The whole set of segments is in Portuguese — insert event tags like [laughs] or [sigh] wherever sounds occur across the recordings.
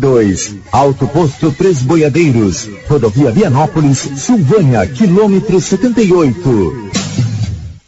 2. Alto Posto Três Boiadeiros. Rodovia Vianópolis, Silvânia, quilômetro 78.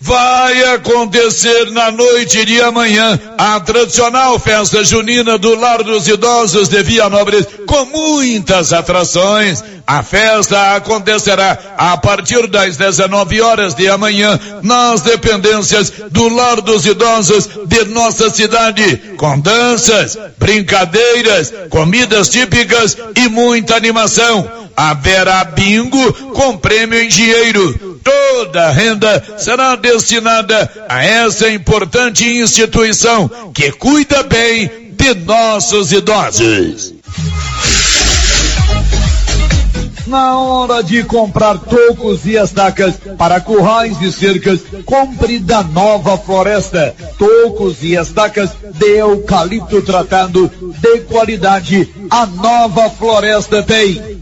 Vai acontecer na noite de amanhã a tradicional festa junina do Lar dos Idosos de Vianópolis com muitas atrações. A festa acontecerá a partir das 19 horas de amanhã nas dependências do Lar dos Idosos de nossa cidade, com danças, brincadeiras, comidas típicas e muita animação. Haverá bingo com prêmio em dinheiro. Toda a renda será destinada a essa importante instituição que cuida bem de nossos idosos. Na hora de comprar tocos e estacas para currais e cercas, compre da Nova Floresta. Tocos e estacas de eucalipto tratado de qualidade. A Nova Floresta tem.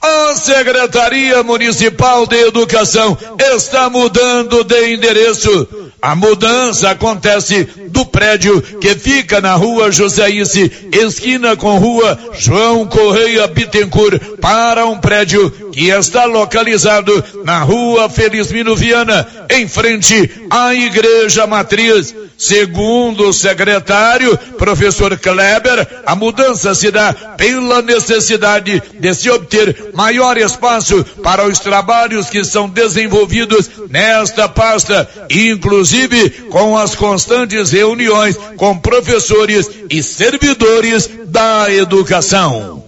A Secretaria Municipal de Educação está mudando de endereço. A mudança acontece do prédio que fica na rua Joséice, esquina com rua João Correia Bittencourt, para um prédio que está localizado na rua Felizmino Viana, em frente à Igreja Matriz. Segundo o secretário, professor Kleber, a mudança se dá pela necessidade de se obter maior espaço para os trabalhos que são desenvolvidos nesta pasta, inclusive com as constantes reuniões com professores e servidores da educação.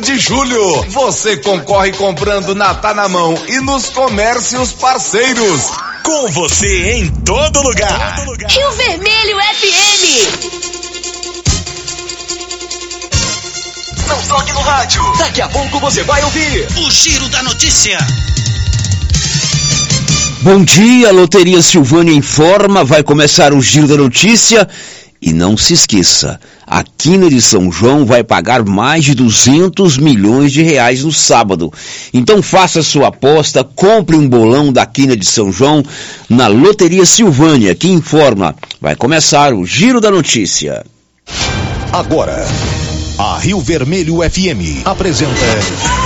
de julho. Você concorre comprando na Tá na Mão e nos comércios parceiros. Com você em todo lugar. Rio Vermelho FM. Não toque no rádio. Daqui a pouco você vai ouvir o Giro da Notícia. Bom dia, Loteria Silvânia informa, vai começar o Giro da Notícia e não se esqueça, a Quina de São João vai pagar mais de 200 milhões de reais no sábado. Então faça sua aposta, compre um bolão da Quina de São João na Loteria Silvânia, que informa. Vai começar o Giro da Notícia. Agora, a Rio Vermelho FM apresenta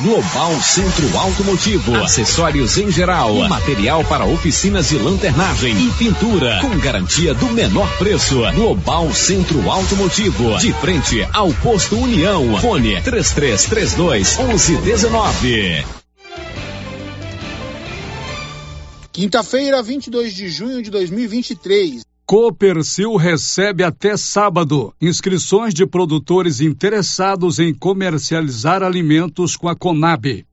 Global Centro Automotivo, acessórios em geral, material para oficinas de lanternagem e pintura, com garantia do menor preço. Global Centro Automotivo, de frente ao posto União. Fone 3332 1119. Quinta-feira, 22 de junho de 2023. Copercil recebe até sábado inscrições de produtores interessados em comercializar alimentos com a Conab.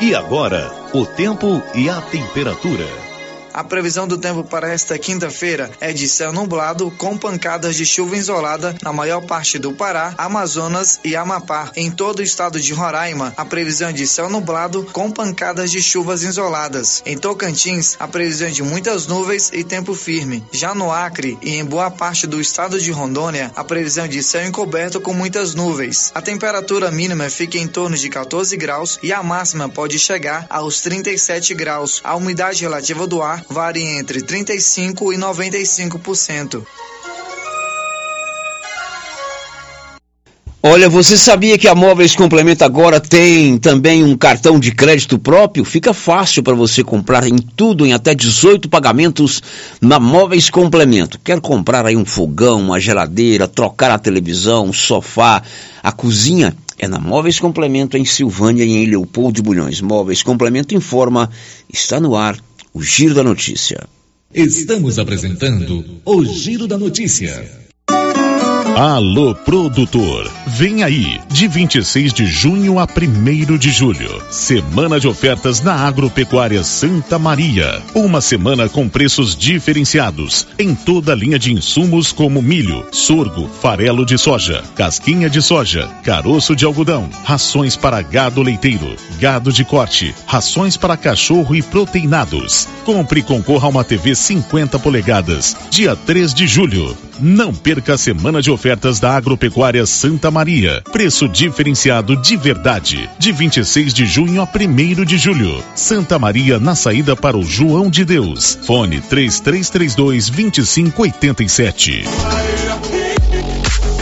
E agora, o tempo e a temperatura. A previsão do tempo para esta quinta-feira é de céu nublado com pancadas de chuva isolada na maior parte do Pará, Amazonas e Amapá. Em todo o estado de Roraima, a previsão é de céu nublado com pancadas de chuvas isoladas. Em Tocantins, a previsão é de muitas nuvens e tempo firme. Já no Acre e em boa parte do estado de Rondônia, a previsão é de céu encoberto com muitas nuvens. A temperatura mínima fica em torno de 14 graus e a máxima pode chegar aos 37 graus. A umidade relativa do ar varia entre 35% e 95%. Olha, você sabia que a Móveis Complemento agora tem também um cartão de crédito próprio? Fica fácil para você comprar em tudo em até 18 pagamentos na Móveis Complemento. Quer comprar aí um fogão, uma geladeira, trocar a televisão, um sofá, a cozinha? É na Móveis Complemento em Silvânia e em Leopoldo de Bulhões. Móveis Complemento informa, está no ar o Giro da Notícia. Estamos apresentando o Giro da Notícia. Alô produtor, vem aí, de 26 de junho a 1 de julho, semana de ofertas na Agropecuária Santa Maria. Uma semana com preços diferenciados em toda a linha de insumos como milho, sorgo, farelo de soja, casquinha de soja, caroço de algodão, rações para gado leiteiro, gado de corte, rações para cachorro e proteinados. Compre e concorra a uma TV 50 polegadas, dia 3 de julho. Não perca a semana de ofertas da Agropecuária Santa Maria. Preço diferenciado de verdade. De 26 de junho a 1 de julho. Santa Maria na saída para o João de Deus. Fone 3332 2587.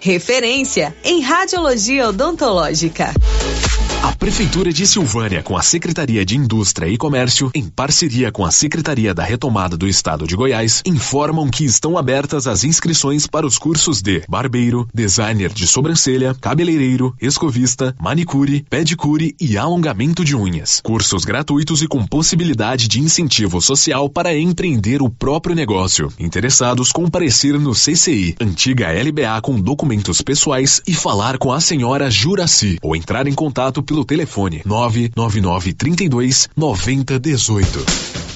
referência em radiologia odontológica. A Prefeitura de Silvânia, com a Secretaria de Indústria e Comércio, em parceria com a Secretaria da Retomada do Estado de Goiás, informam que estão abertas as inscrições para os cursos de barbeiro, designer de sobrancelha, cabeleireiro, escovista, manicure, pedicure e alongamento de unhas. Cursos gratuitos e com possibilidade de incentivo social para empreender o próprio negócio. Interessados comparecer no CCI, antiga LBA com documentos pessoais e falar com a senhora Juraci ou entrar em contato pelo telefone 999 32 9018.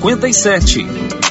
57.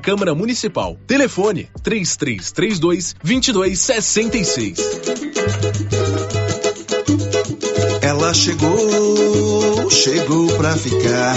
Câmara Municipal. Telefone 3332 2266. Ela chegou, chegou pra ficar.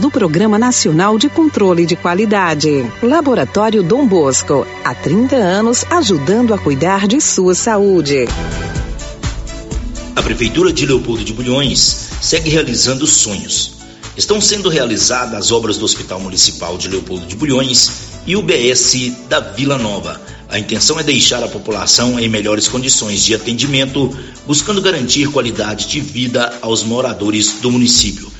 do Programa Nacional de Controle de Qualidade. Laboratório Dom Bosco, há 30 anos ajudando a cuidar de sua saúde. A Prefeitura de Leopoldo de Bulhões segue realizando sonhos. Estão sendo realizadas as obras do Hospital Municipal de Leopoldo de Bulhões e o BS da Vila Nova. A intenção é deixar a população em melhores condições de atendimento, buscando garantir qualidade de vida aos moradores do município.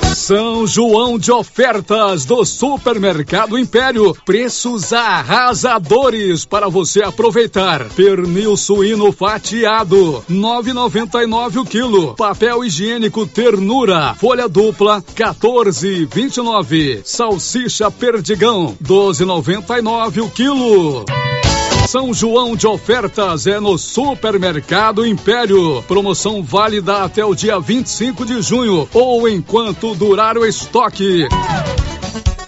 São João de ofertas do Supermercado Império. Preços arrasadores para você aproveitar. Pernil suíno fatiado, 9,99 o quilo. Papel higiênico ternura, folha dupla, 14,29. Salsicha perdigão, 12,99 o quilo. São João de ofertas é no Supermercado Império. Promoção válida até o dia 25 de junho ou enquanto durar o estoque.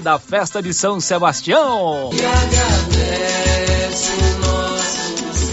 da festa de São Sebastião! E agradece nossos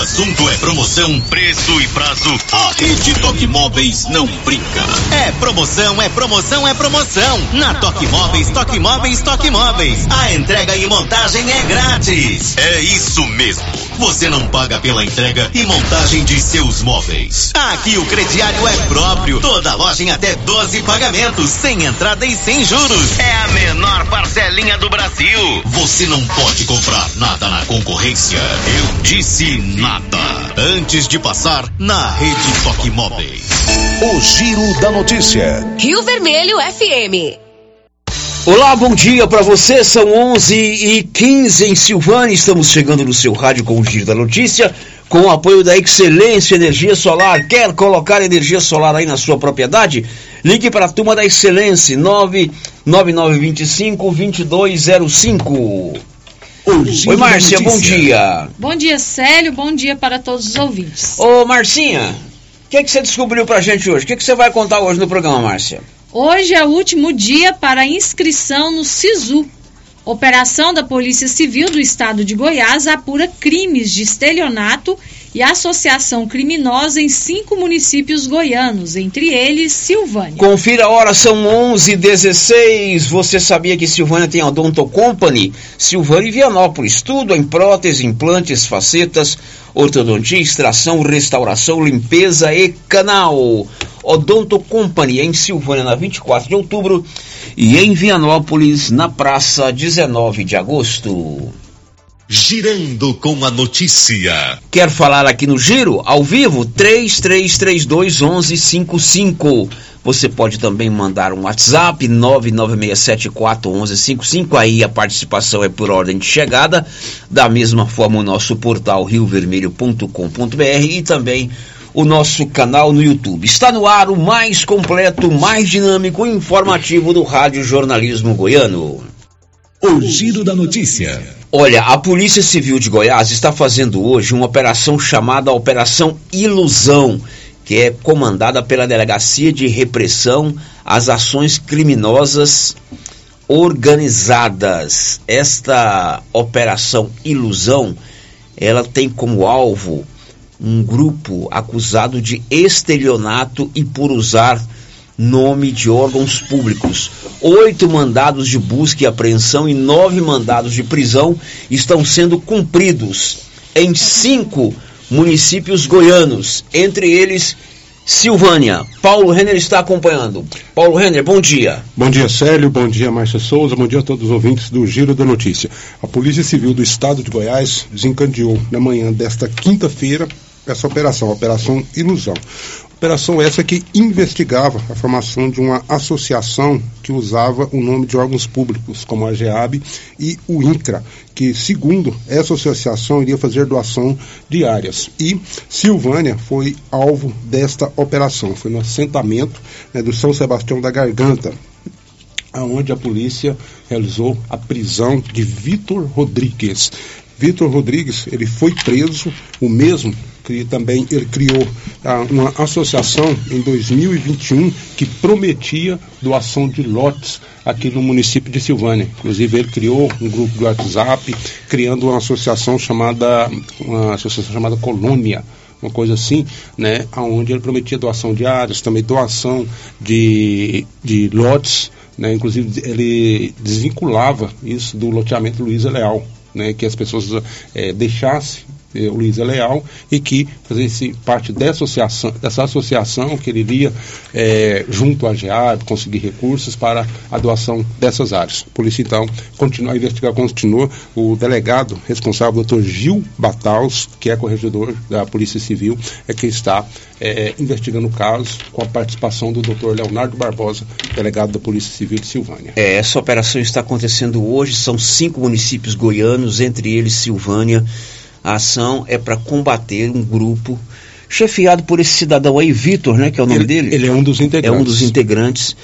assunto é promoção, preço e prazo, a Rede Toque Móveis não brinca. É promoção, é promoção, é promoção. Na Toque Móveis, Toque Móveis, Toque Móveis. A entrega e montagem é grátis. É isso mesmo. Você não paga pela entrega e montagem de seus móveis. Aqui o crediário é próprio. Toda loja em até 12 pagamentos, sem entrada e sem juros. É a menor parcelinha do Brasil. Você não pode comprar nada na concorrência. Eu disse nada. Antes de passar na Rede Toque Móveis. O Giro da Notícia. Rio Vermelho FM. Olá, bom dia para você. São 11 e 15 em Silvânia. Estamos chegando no seu rádio com o Giro da Notícia, com o apoio da Excelência Energia Solar. Quer colocar energia solar aí na sua propriedade? Ligue para a turma da Excelência 99925 2205. Oi, Márcia, bom dia. Bom dia, Célio. Bom dia para todos os ouvintes. Ô, Marcinha, o que, que você descobriu pra gente hoje? O que, que você vai contar hoje no programa, Márcia? Hoje é o último dia para inscrição no SISU. Operação da Polícia Civil do Estado de Goiás apura crimes de estelionato e associação criminosa em cinco municípios goianos, entre eles Silvânia. Confira a hora, são 11 16 Você sabia que Silvânia tem a Odonto Company? Silvânia e Vianópolis, tudo em prótese, implantes, facetas, ortodontia, extração, restauração, limpeza e canal. Odonto Company em Silvânia na 24 de outubro e em Vianópolis na praça 19 de agosto. Girando com a notícia. Quer falar aqui no Giro? Ao vivo? 3332 1155. Você pode também mandar um WhatsApp 996741155. Aí a participação é por ordem de chegada. Da mesma forma, o nosso portal riovermelho.com.br e também o nosso canal no YouTube. Está no ar o mais completo, mais dinâmico e informativo do Rádio Jornalismo Goiano. O Giro da Notícia. Olha, a Polícia Civil de Goiás está fazendo hoje uma operação chamada Operação Ilusão, que é comandada pela Delegacia de Repressão às Ações Criminosas Organizadas. Esta Operação Ilusão, ela tem como alvo um grupo acusado de estelionato e por usar nome de órgãos públicos. Oito mandados de busca e apreensão e nove mandados de prisão estão sendo cumpridos em cinco municípios goianos, entre eles Silvânia. Paulo Renner está acompanhando. Paulo Renner, bom dia. Bom dia, Célio. Bom dia, Márcia Souza. Bom dia a todos os ouvintes do Giro da Notícia. A Polícia Civil do Estado de Goiás desencadeou na manhã desta quinta-feira essa operação, a Operação Ilusão. Operação essa que investigava a formação de uma associação que usava o nome de órgãos públicos, como a GEAB e o INCRA, que, segundo essa associação, iria fazer doação de áreas. E Silvânia foi alvo desta operação. Foi no assentamento né, do São Sebastião da Garganta, aonde a polícia realizou a prisão de Vitor Rodrigues. Vitor Rodrigues, ele foi preso, o mesmo que também ele criou ah, uma associação em 2021 que prometia doação de lotes aqui no município de Silvânia. Inclusive ele criou um grupo de WhatsApp, criando uma associação chamada uma associação chamada Colônia uma coisa assim, né, aonde ele prometia doação de áreas, também doação de, de lotes, né, inclusive ele desvinculava isso do loteamento Luiza Leal, né, que as pessoas é, deixassem Luiz é Leal e que fazesse parte dessa associação, dessa associação que ele iria é, junto à GEAB conseguir recursos para a doação dessas áreas. A polícia então continua a investigar, continua o delegado responsável, doutor Gil Bataus, que é corregedor da Polícia Civil, é que está é, investigando o caso com a participação do doutor Leonardo Barbosa, delegado da Polícia Civil de Silvânia. É, essa operação está acontecendo hoje, são cinco municípios goianos, entre eles Silvânia A ação é para combater um grupo chefiado por esse cidadão aí, Vitor, né, que é o nome Ele- dele? ele é um dos integrantes. É um dos integrantes.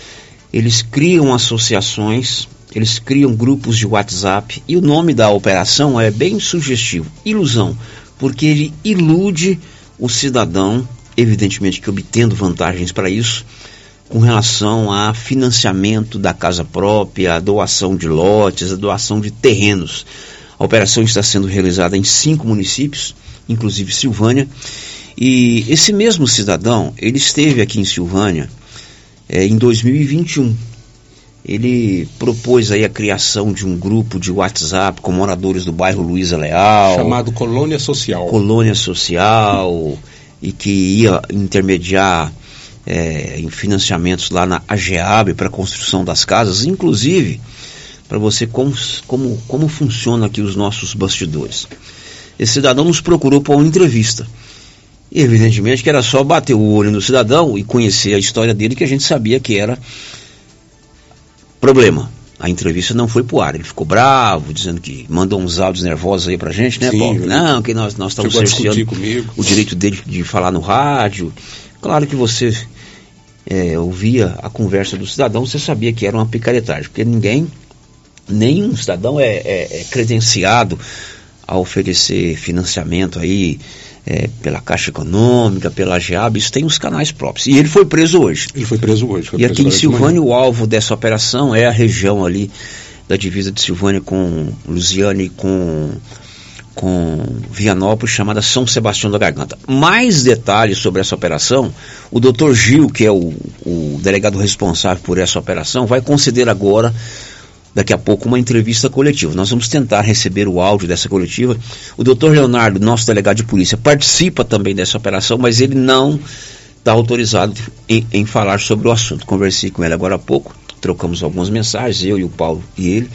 Eles criam associações, eles criam grupos de WhatsApp e o nome da operação é bem sugestivo, ilusão, porque ele ilude o cidadão, evidentemente que obtendo vantagens para isso, com relação a financiamento da casa própria, a doação de lotes, a doação de terrenos. A operação está sendo realizada em cinco municípios, inclusive Silvânia, e esse mesmo cidadão, ele esteve aqui em Silvânia eh, em 2021. Ele propôs aí a criação de um grupo de WhatsApp com moradores do bairro Luiza Leal. Chamado Colônia Social. Colônia Social e que ia intermediar eh, em financiamentos lá na AGEAB para a construção das casas, inclusive para você como, como, como funciona aqui os nossos bastidores. Esse cidadão nos procurou para uma entrevista. E evidentemente que era só bater o olho no cidadão e conhecer a história dele que a gente sabia que era problema. A entrevista não foi pro ar, ele ficou bravo, dizendo que mandou uns áudios nervosos aí pra gente, né, Sim, Paulo? Não, que nós, nós estamos cerceando comigo. o direito dele de falar no rádio. Claro que você é, ouvia a conversa do cidadão, você sabia que era uma picaretagem, porque ninguém, nenhum cidadão é, é- é credenciado a oferecer financiamento aí é, pela Caixa Econômica, pela GEAB, isso tem os canais próprios. E ele foi preso hoje. Ele foi preso hoje. foi E aqui preso em de manhã. Silvânia, o alvo dessa operação é a região ali da divisa de Silvânia com Lusiane e com, com Vianópolis, chamada São Sebastião da Garganta. Mais detalhes sobre essa operação, o doutor Gil, que é o, o delegado responsável por essa operação, vai conceder agora daqui a pouco uma entrevista coletiva. Nós vamos tentar receber o áudio dessa coletiva. O doutor Leonardo, nosso delegado de polícia, participa também dessa operação, mas ele não está autorizado em, em falar sobre o assunto. Conversei com ele agora há pouco, trocamos algumas mensagens, eu e o Paulo e ele.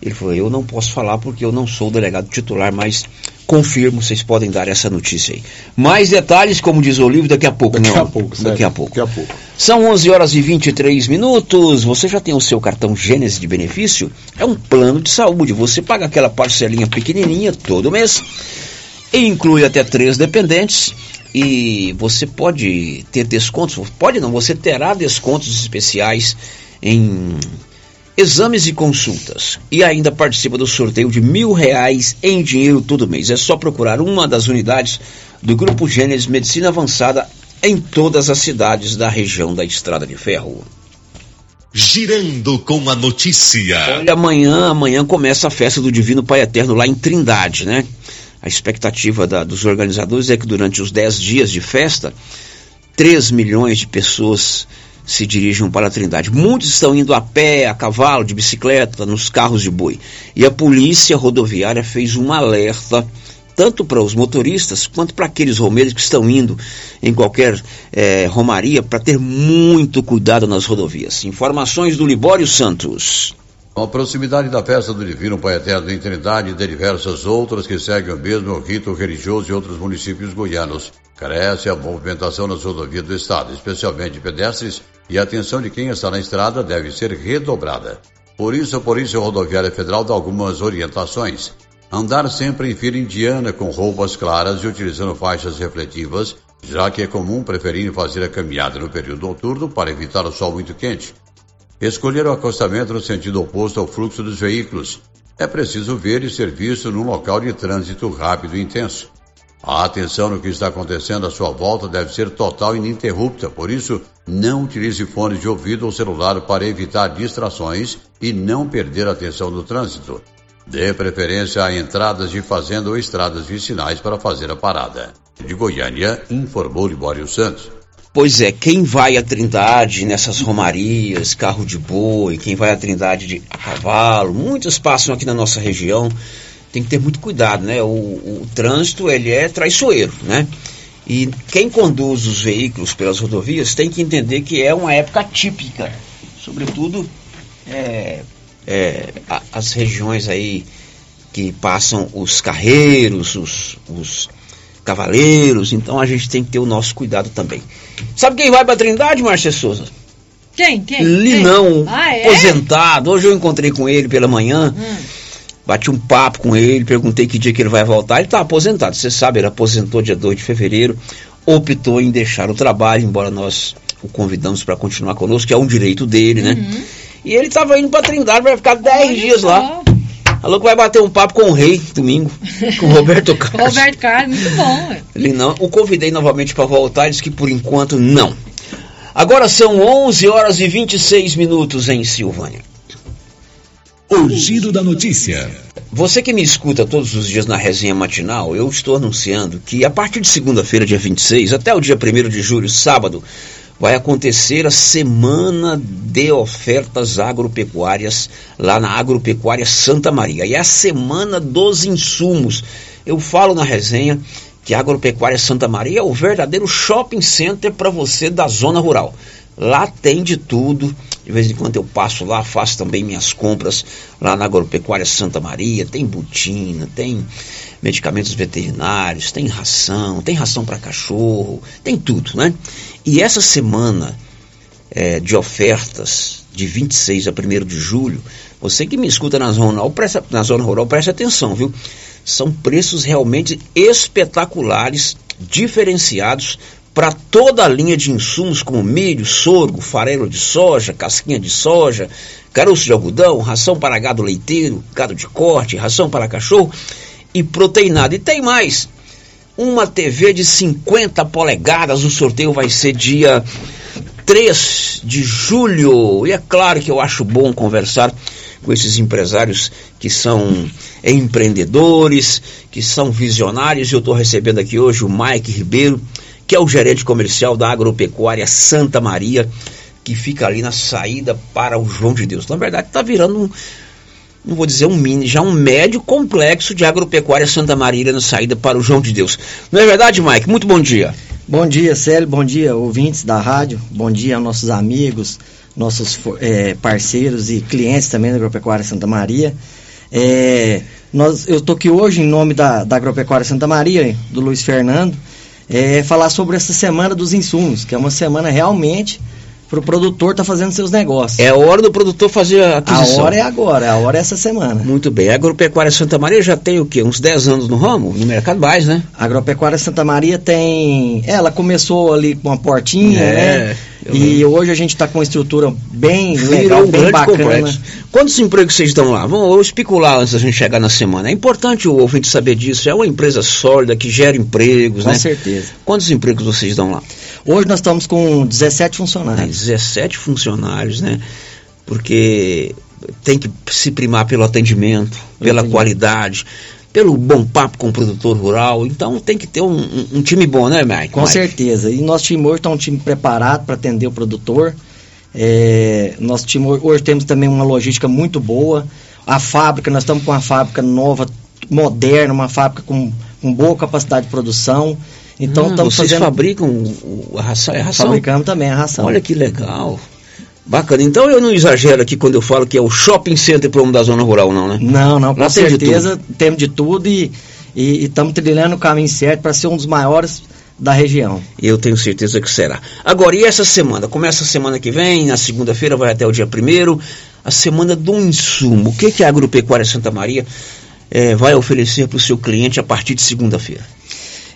Ele falou, eu não posso falar porque eu não sou o delegado titular, mas confirmo, vocês podem dar essa notícia aí. Mais detalhes, como diz o livro, daqui a pouco, Daqui não? a pouco, Daqui certo. a pouco. Daqui a pouco. São 11 horas e 23 minutos. Você já tem o seu cartão Gênesis de benefício? É um plano de saúde. Você paga aquela parcelinha pequenininha todo mês e inclui até três dependentes. E você pode ter descontos, pode não, você terá descontos especiais em exames e consultas. E ainda participa do sorteio de mil reais em dinheiro todo mês. É só procurar uma das unidades do Grupo Gênesis Medicina Avançada em todas as cidades da região da Estrada de Ferro. Girando com a notícia. Olha, amanhã, amanhã começa a festa do Divino Pai Eterno lá em Trindade, né? A expectativa da- dos organizadores é que durante os 10 dias de festa, 3 milhões de pessoas se dirijam para a Trindade. Muitos estão indo a pé, a cavalo, de bicicleta, nos carros de boi. E a polícia rodoviária fez um alerta tanto para os motoristas quanto para aqueles romeiros que estão indo em qualquer eh, romaria para ter muito cuidado nas rodovias. Informações do Libório Santos. Com a proximidade da festa do Divino Pai Eterno em Trindade e de diversas outras que seguem o mesmo rito religioso em outros municípios goianos, cresce a movimentação nas rodovias do estado, especialmente de pedestres, e a atenção de quem está na estrada deve ser redobrada. Por isso, a Polícia Rodoviária Federal dá algumas orientações. Andar sempre em fila indiana com roupas claras e utilizando faixas refletivas, já que é comum preferir fazer a caminhada no período noturno para evitar o sol muito quente. Escolher o acostamento no sentido oposto ao fluxo dos veículos. É preciso ver e ser visto num local de trânsito rápido e intenso. A atenção no que está acontecendo à sua volta deve ser total e ininterrupta, por isso, não utilize fones de ouvido ou celular para evitar distrações e não perder a atenção no trânsito. Dê preferência a entradas de fazenda ou estradas vicinais para fazer a parada. De Goiânia, informou Libório Santos. Pois é, quem vai à Trindade nessas romarias, carro de boi, quem vai à Trindade de a cavalo, muitos passam aqui na nossa região, tem que ter muito cuidado, né? O, o trânsito, ele é traiçoeiro, né? E quem conduz os veículos pelas rodovias tem que entender que é uma época típica, sobretudo é, é, a- as regiões aí que passam os carreiros, os, os cavaleiros, então a gente tem que ter o nosso cuidado também. Sabe quem vai pra Trindade, Márcia Souza? Quem? Quem? Linão, Quem? Ah, é? aposentado. Hoje eu encontrei com ele pela manhã. Hum. Bati um papo com ele, perguntei que dia que ele vai voltar. Ele está aposentado, você sabe, ele aposentou dia 2 de fevereiro, optou em deixar o trabalho, embora nós o convidamos para continuar conosco, que é um direito dele, né? Uhum. E ele estava indo para Trindade, vai ficar 10 dias lá. Falou que vai bater um papo com o rei domingo, [laughs] com o Roberto Carlos. Roberto Carlos, muito bom. ué. Ele não, o convidei novamente para voltar, disse que por enquanto não. Agora são 11 horas e 26 minutos em Silvânia. O giro da notícia. Você que me escuta todos os dias na resenha matinal, eu estou anunciando que a partir de segunda-feira, dia 26, até o dia 1 de julho, sábado, vai acontecer a semana de ofertas agropecuárias lá na Agropecuária Santa Maria. E é a semana dos insumos. Eu falo na resenha que a Agropecuária Santa Maria é o verdadeiro shopping center para você da zona rural. Lá tem de tudo. De vez em quando eu passo lá, faço também minhas compras lá na Agropecuária Santa Maria. Tem botina, tem medicamentos veterinários, tem ração, tem ração para cachorro, tem tudo, né? E essa semana eh, de ofertas, de 26 a 1 de julho, você que me escuta na zona rural, presta, na zona rural, preste atenção, viu? São preços realmente espetaculares, diferenciados para toda a linha de insumos como milho, sorgo, farelo de soja, casquinha de soja, caroço de algodão, ração para gado leiteiro, gado de corte, ração para cachorro e proteinado. E tem mais, uma TV de 50 polegadas, o sorteio vai ser dia 3 de julho. E é claro que eu acho bom conversar com esses empresários que são empreendedores, que são visionários. Eu estou recebendo aqui hoje o Mike Ribeiro, que é o gerente comercial da Agropecuária Santa Maria, que fica ali na saída para o João de Deus. Na verdade, está virando um, não vou dizer um mini, já um médio complexo de Agropecuária Santa Maria na saída para o João de Deus. Não é verdade, Mike? Muito bom dia. Bom dia, Célio. Bom dia, ouvintes da rádio. Bom dia nossos amigos, nossos eh, parceiros e clientes também da Agropecuária Santa Maria. Eh, nós, eu estou aqui hoje em nome da, da Agropecuária Santa Maria, do Luiz Fernando, eh, falar sobre essa semana dos insumos, que é uma semana realmente para o produtor estar fazendo seus negócios. É a hora do produtor fazer a aquisição. A hora é agora, a hora é essa semana. Muito bem. A Agropecuária Santa Maria já tem o quê? Uns 10 anos no ramo? No mercado mais, né? A Agropecuária Santa Maria tem. Ela começou ali com uma portinha, É, né? E hoje a gente está com uma estrutura bem legal, um bem bacana. complexo. Quantos empregos vocês dão lá? Vamos especular antes da gente chegar na semana. É importante o ouvinte saber disso. É uma empresa sólida que gera empregos, Com né? certeza. Quantos empregos vocês dão lá? Hoje nós estamos com 17 funcionários. 17 funcionários, né? Porque tem que se primar pelo atendimento, pela qualidade, pelo bom papo com o produtor rural. Então tem que ter um, um- um time bom, né, Mike? Com Mike? certeza. E nosso time hoje está um time preparado para atender o produtor. É, nosso time ho- hoje temos também uma logística muito boa. A fábrica, nós estamos com uma fábrica nova, moderna, uma fábrica com, com boa capacidade de produção. Então estamos vocês fazendo. fabricam o- a ração? É ração? Fabricamos também a ração. Olha que legal. Bacana. Então eu não exagero aqui quando eu falo que é o shopping center para homem da zona rural, não, né? Não, não, com Lá tem de certeza temos de tudo e estamos trilhando o caminho certo para ser um dos maiores da região. Eu tenho certeza que será. Agora, e essa semana? Começa a semana que vem, na segunda-feira vai até o dia primeiro, a semana do insumo. O que, que a Agropecuária Santa Maria eh, vai oferecer para o seu cliente a partir de segunda-feira?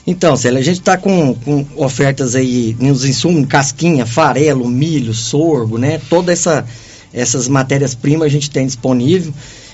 Então, Célia, a gente está com, com ofertas aí nos insumos, casquinha, farelo, milho, sorgo, né? Todas essa, essas matérias-primas a gente tem disponível.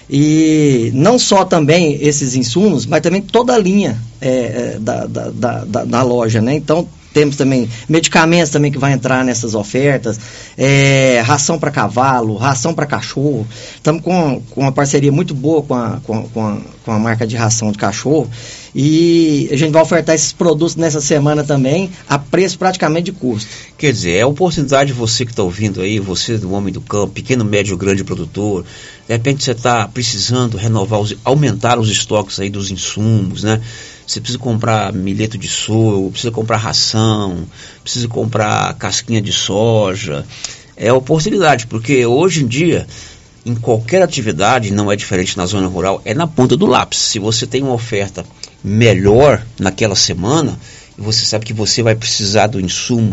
E não só também esses insumos, mas também toda a linha é, é, da, da, da, da- loja, né? Então, temos também medicamentos também que vai entrar nessas ofertas, é, ração para cavalo, ração para cachorro. Estamos com, com uma parceria muito boa com a, com, com, a, com a marca de ração de cachorro e a gente vai ofertar esses produtos nessa semana também a preço praticamente de custo. Quer dizer, é a oportunidade de você que está ouvindo aí, você do homem do campo, pequeno, médio, grande produtor, de repente você está precisando renovar, os, aumentar os estoques aí dos insumos, né? Você precisa comprar milheto de sorgo, precisa comprar ração, precisa comprar casquinha de soja. É a oportunidade, porque hoje em dia, em qualquer atividade, não é diferente na zona rural, é na ponta do lápis. Se você tem uma oferta melhor naquela semana, e você sabe que você vai precisar do insumo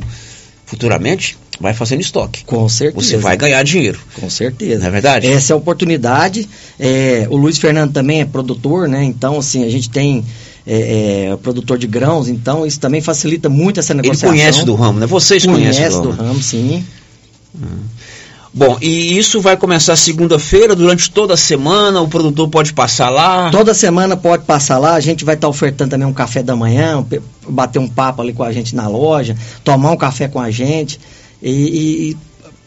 futuramente, vai fazendo estoque. Com certeza. Você vai ganhar dinheiro. Com certeza. Não é verdade? Essa é a oportunidade. É, o Luiz Fernando também é produtor, né? Então, assim, a gente tem é, é, produtor de grãos, então isso também facilita muito essa Ele negociação. conhece do ramo, né? Vocês Conhece conhecem do ramo, sim. Bom, e isso vai começar segunda-feira, durante toda a semana, o produtor pode passar lá. Toda semana pode passar lá, a gente vai estar ofertando também um café da manhã, bater um papo ali com a gente na loja, tomar um café com a gente e, e-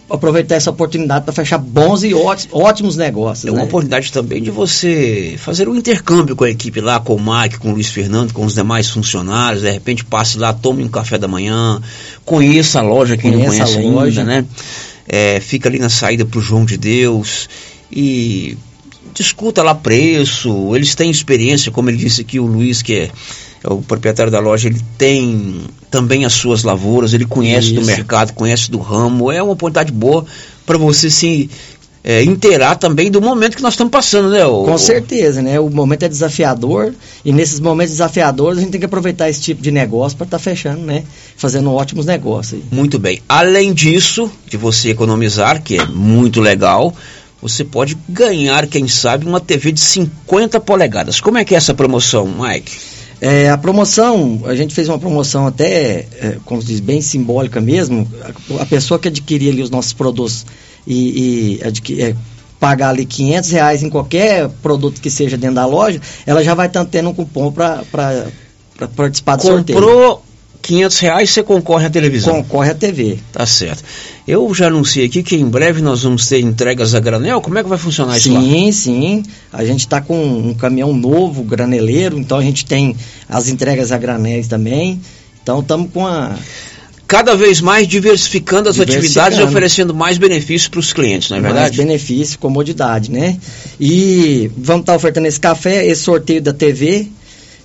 aproveitar essa oportunidade para fechar bons e ótimos, ótimos negócios. É uma né? oportunidade também de você fazer um intercâmbio com a equipe lá, com o Mike, com o Luiz Fernando, com os demais funcionários. De repente passe lá, tome um café da manhã, conheça a loja, quem não Conheça a conhece loja. ainda, né? É, fica ali na saída pro João de Deus e discuta lá preço. Eles têm experiência, como ele disse aqui, o Luiz, que é, é o proprietário da loja, ele tem também as suas lavouras, ele conhece do Isso. mercado, conhece do ramo. É uma oportunidade boa para você se é, inteirar também do momento que nós estamos passando, né? o- Com certeza, né? O momento é desafiador e nesses momentos desafiadores a gente tem que aproveitar esse tipo de negócio para estar fechando, né? Fazendo ótimos negócios. Muito bem. Além disso, de você economizar, que é muito legal, você pode ganhar, quem sabe, uma TV de 50 polegadas. Como é que é essa promoção, Mike? É, a promoção, a gente fez uma promoção até, é, como se diz, bem simbólica mesmo. A, a pessoa que adquirir ali os nossos produtos e, e é, pagar ali 500 reais em qualquer produto que seja dentro da loja, ela já vai estar tendo um cupom para participar do sorteio. Comprou 500 reais, você concorre à televisão. Concorre à TV. Tá certo. Eu já anunciei aqui que em breve nós vamos ter entregas a granel. Como é que vai funcionar isso lá? Sim, sim. A gente está com um caminhão novo, graneleiro, então a gente tem as entregas a granéis também. Então estamos com a. Cada vez mais diversificando as Diversificando. atividades e oferecendo mais benefícios para os clientes, não é mais verdade? benefício, comodidade, né? E vamos estar ofertando esse café, esse sorteio da TV.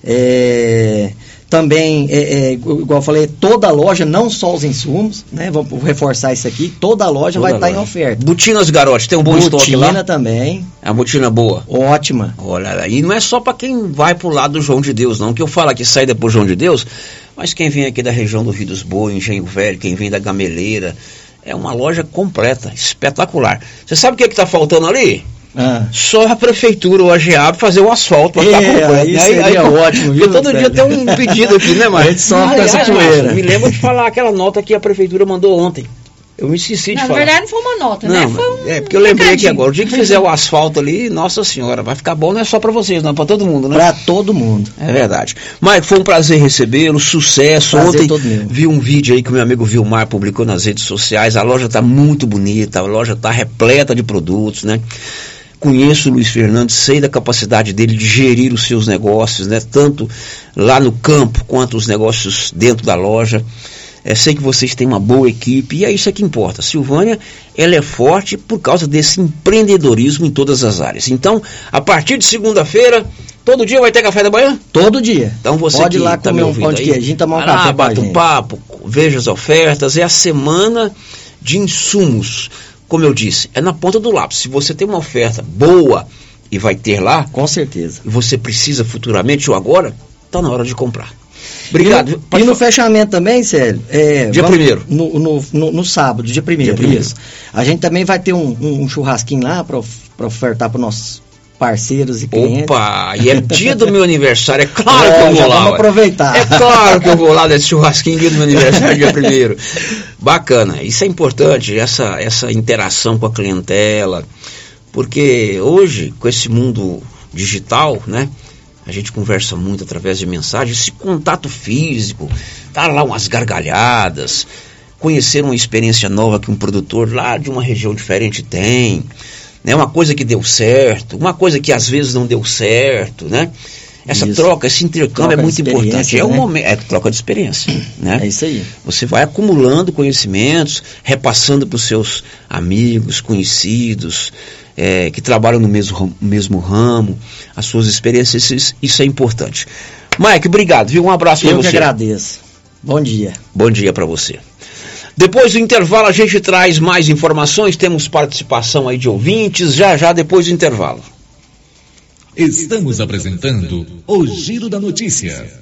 é, também, é, é, igual eu falei, toda a loja, não só os insumos, né? Vamos reforçar isso aqui. Toda a loja Toda vai estar em loja. oferta. Botinas Garote, tem um bom estoque lá? Botina também. É uma botina boa. Ótima. Olha, e não é só para quem vai pro lado do João de Deus, não. Que eu falo aqui saída pro João de Deus, mas quem vem aqui da região do Rio dos Bois, Engenho Velho, quem vem da Gameleira, é uma loja completa, espetacular. Você sabe o que é que tá faltando ali? Ah. Só a prefeitura ou a GEAB fazer o asfalto para ficar É, completo. aí né? seria ótimo, viu, todo dia tem um pedido aqui, né, Márcio? A gente sofre com essa poeira. Me lembro de falar aquela nota que a prefeitura mandou ontem. Eu me esqueci de Não, na falar. verdade não foi uma nota, né? Não, Foi um é porque eu lembrei aqui recadinho. agora. O dia que fizer o asfalto ali, nossa senhora, vai ficar bom não é só pra vocês, não, pra todo mundo, né? Pra todo mundo. É verdade. Mike, foi um prazer recebê-lo, sucesso. Prazer Ontem vi um vídeo aí que o meu amigo Vilmar publicou nas redes sociais. A loja tá muito bonita, a loja tá repleta de produtos, né? Conheço o Luiz Fernando, sei da capacidade dele de gerir os seus negócios, né? Tanto lá no campo quanto os negócios dentro da loja. É, sei que vocês têm uma boa equipe e é isso que importa. Silvânia, ela é forte por causa desse empreendedorismo em todas as áreas. Então, a partir de segunda-feira, todo dia vai ter café da manhã? Todo dia. Então você Pode ir lá tá comer me um pão de aí, queijinho, tomar um lá, café bate um papo, veja as ofertas, é a semana de insumos. Como eu disse, é na ponta do lápis. Se você tem uma oferta boa e vai ter lá, com certeza. E você precisa futuramente ou agora, tá na hora de comprar. Obrigado. E no, e no fechamento também, Célio? é, Dia vamos- primeiro. No, no, no, no sábado, dia primeiro, Dia primeiro. isso. A gente também vai ter um, um churrasquinho lá para ofertar para nossos parceiros e clientes. Opa, e é dia do meu aniversário, é claro É, que eu vou lá. vamos aproveitar. É claro que eu vou lá nesse churrasquinho dia do meu aniversário, dia primeiro. Bacana, isso é importante, essa, essa interação com a clientela, porque hoje, com esse mundo digital, né? A gente conversa muito através de mensagens, esse contato físico, dar lá umas gargalhadas, conhecer uma experiência nova que um produtor lá de uma região diferente tem, né? Uma coisa que deu certo, uma coisa que às vezes não deu certo, né? Essa Isso. troca, esse intercâmbio Troca é muito importante. É um né? momento, é troca de experiência, [clears throat] né? É isso aí. Você vai acumulando conhecimentos, repassando para os seus amigos, conhecidos, é, que trabalham no mesmo, mesmo ramo, as suas experiências, isso, isso é importante. Mike, obrigado, viu? Um abraço para Eu que você. agradeço. Bom dia. Bom dia para você. Depois do intervalo a gente traz mais informações, temos participação aí de ouvintes, já já depois do intervalo. Estamos apresentando o Giro da Notícia.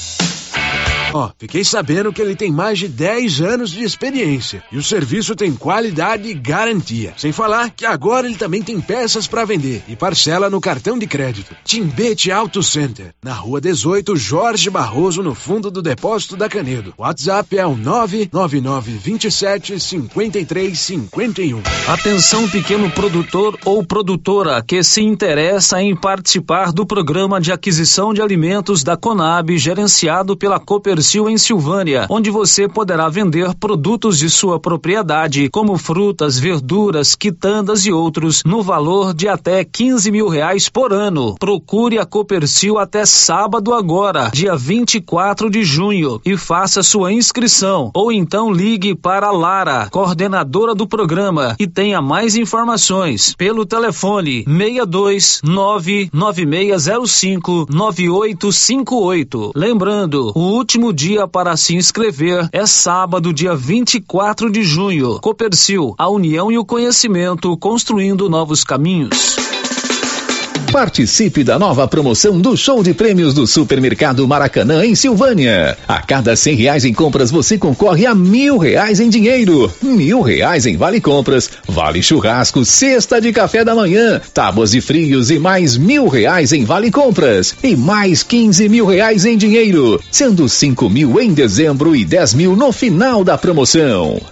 Ó, fiquei sabendo que ele tem mais de 10 anos de experiência e o serviço tem qualidade e garantia. Sem falar que agora ele também tem peças para vender e parcela no cartão de crédito. Timbete Auto Center, na rua 18, Jorge Barroso, no fundo do depósito da Canedo. WhatsApp é o 99927 5351. Atenção pequeno produtor ou produtora que se interessa em participar do programa de aquisição de alimentos da Conab, gerenciado pela Copercil em Silvânia, onde você poderá vender produtos de sua propriedade, como frutas, verduras, quitandas e outros, no valor de até 15 mil reais por ano. Procure a Copercil até sábado agora, dia 24 de junho, e faça sua inscrição. Ou então ligue para a Lara, coordenadora do programa, e tenha mais informações pelo telefone 62 99605 9858. Lembrando, o último dia para se inscrever é sábado, dia 24 de junho. Copercil, a união e o conhecimento construindo novos caminhos. Participe da nova promoção do show de prêmios do Supermercado Maracanã em Silvânia. A cada cem reais em compras você concorre a mil reais em dinheiro, mil reais em vale compras, vale churrasco, cesta de café da manhã, tábuas de frios e mais mil reais em vale compras e mais quinze mil reais em dinheiro, sendo cinco mil em dezembro e dez mil no final da promoção.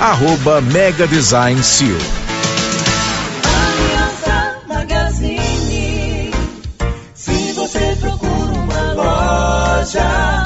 arroba Mega Design Seal. Magazine. Se você procura uma loja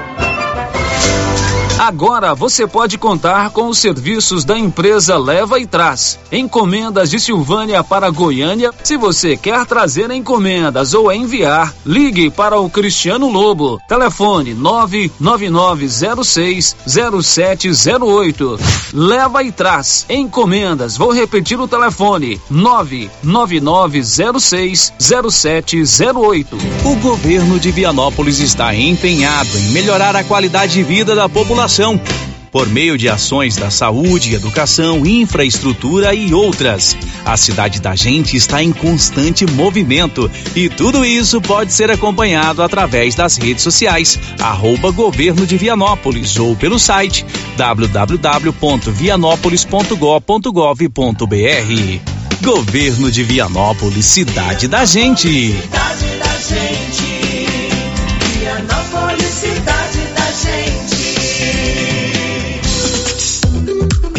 Agora você pode contar com os serviços da empresa Leva e Traz. Encomendas de Silvânia para Goiânia. Se você quer trazer encomendas ou enviar, ligue para o Cristiano Lobo. Telefone 99906 0708. Leva e Traz. Encomendas. Vou repetir o telefone 99906 0708. O governo de Vianópolis está empenhado em melhorar a qualidade de vida da população. Por meio de ações da saúde, educação, infraestrutura e outras. A cidade da gente está em constante movimento e tudo isso pode ser acompanhado através das redes sociais, arroba governo de Vianópolis ou pelo site www.vianópolis.gov.br. Governo de Vianópolis, cidade da gente. Cidade da gente.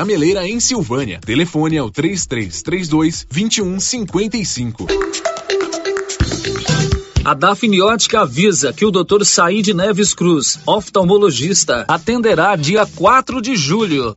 Gameleira em Silvânia. Telefone é o 3332 2155. A Dafniótica avisa que o Dr. Said Neves Cruz, oftalmologista, atenderá dia 4 de julho,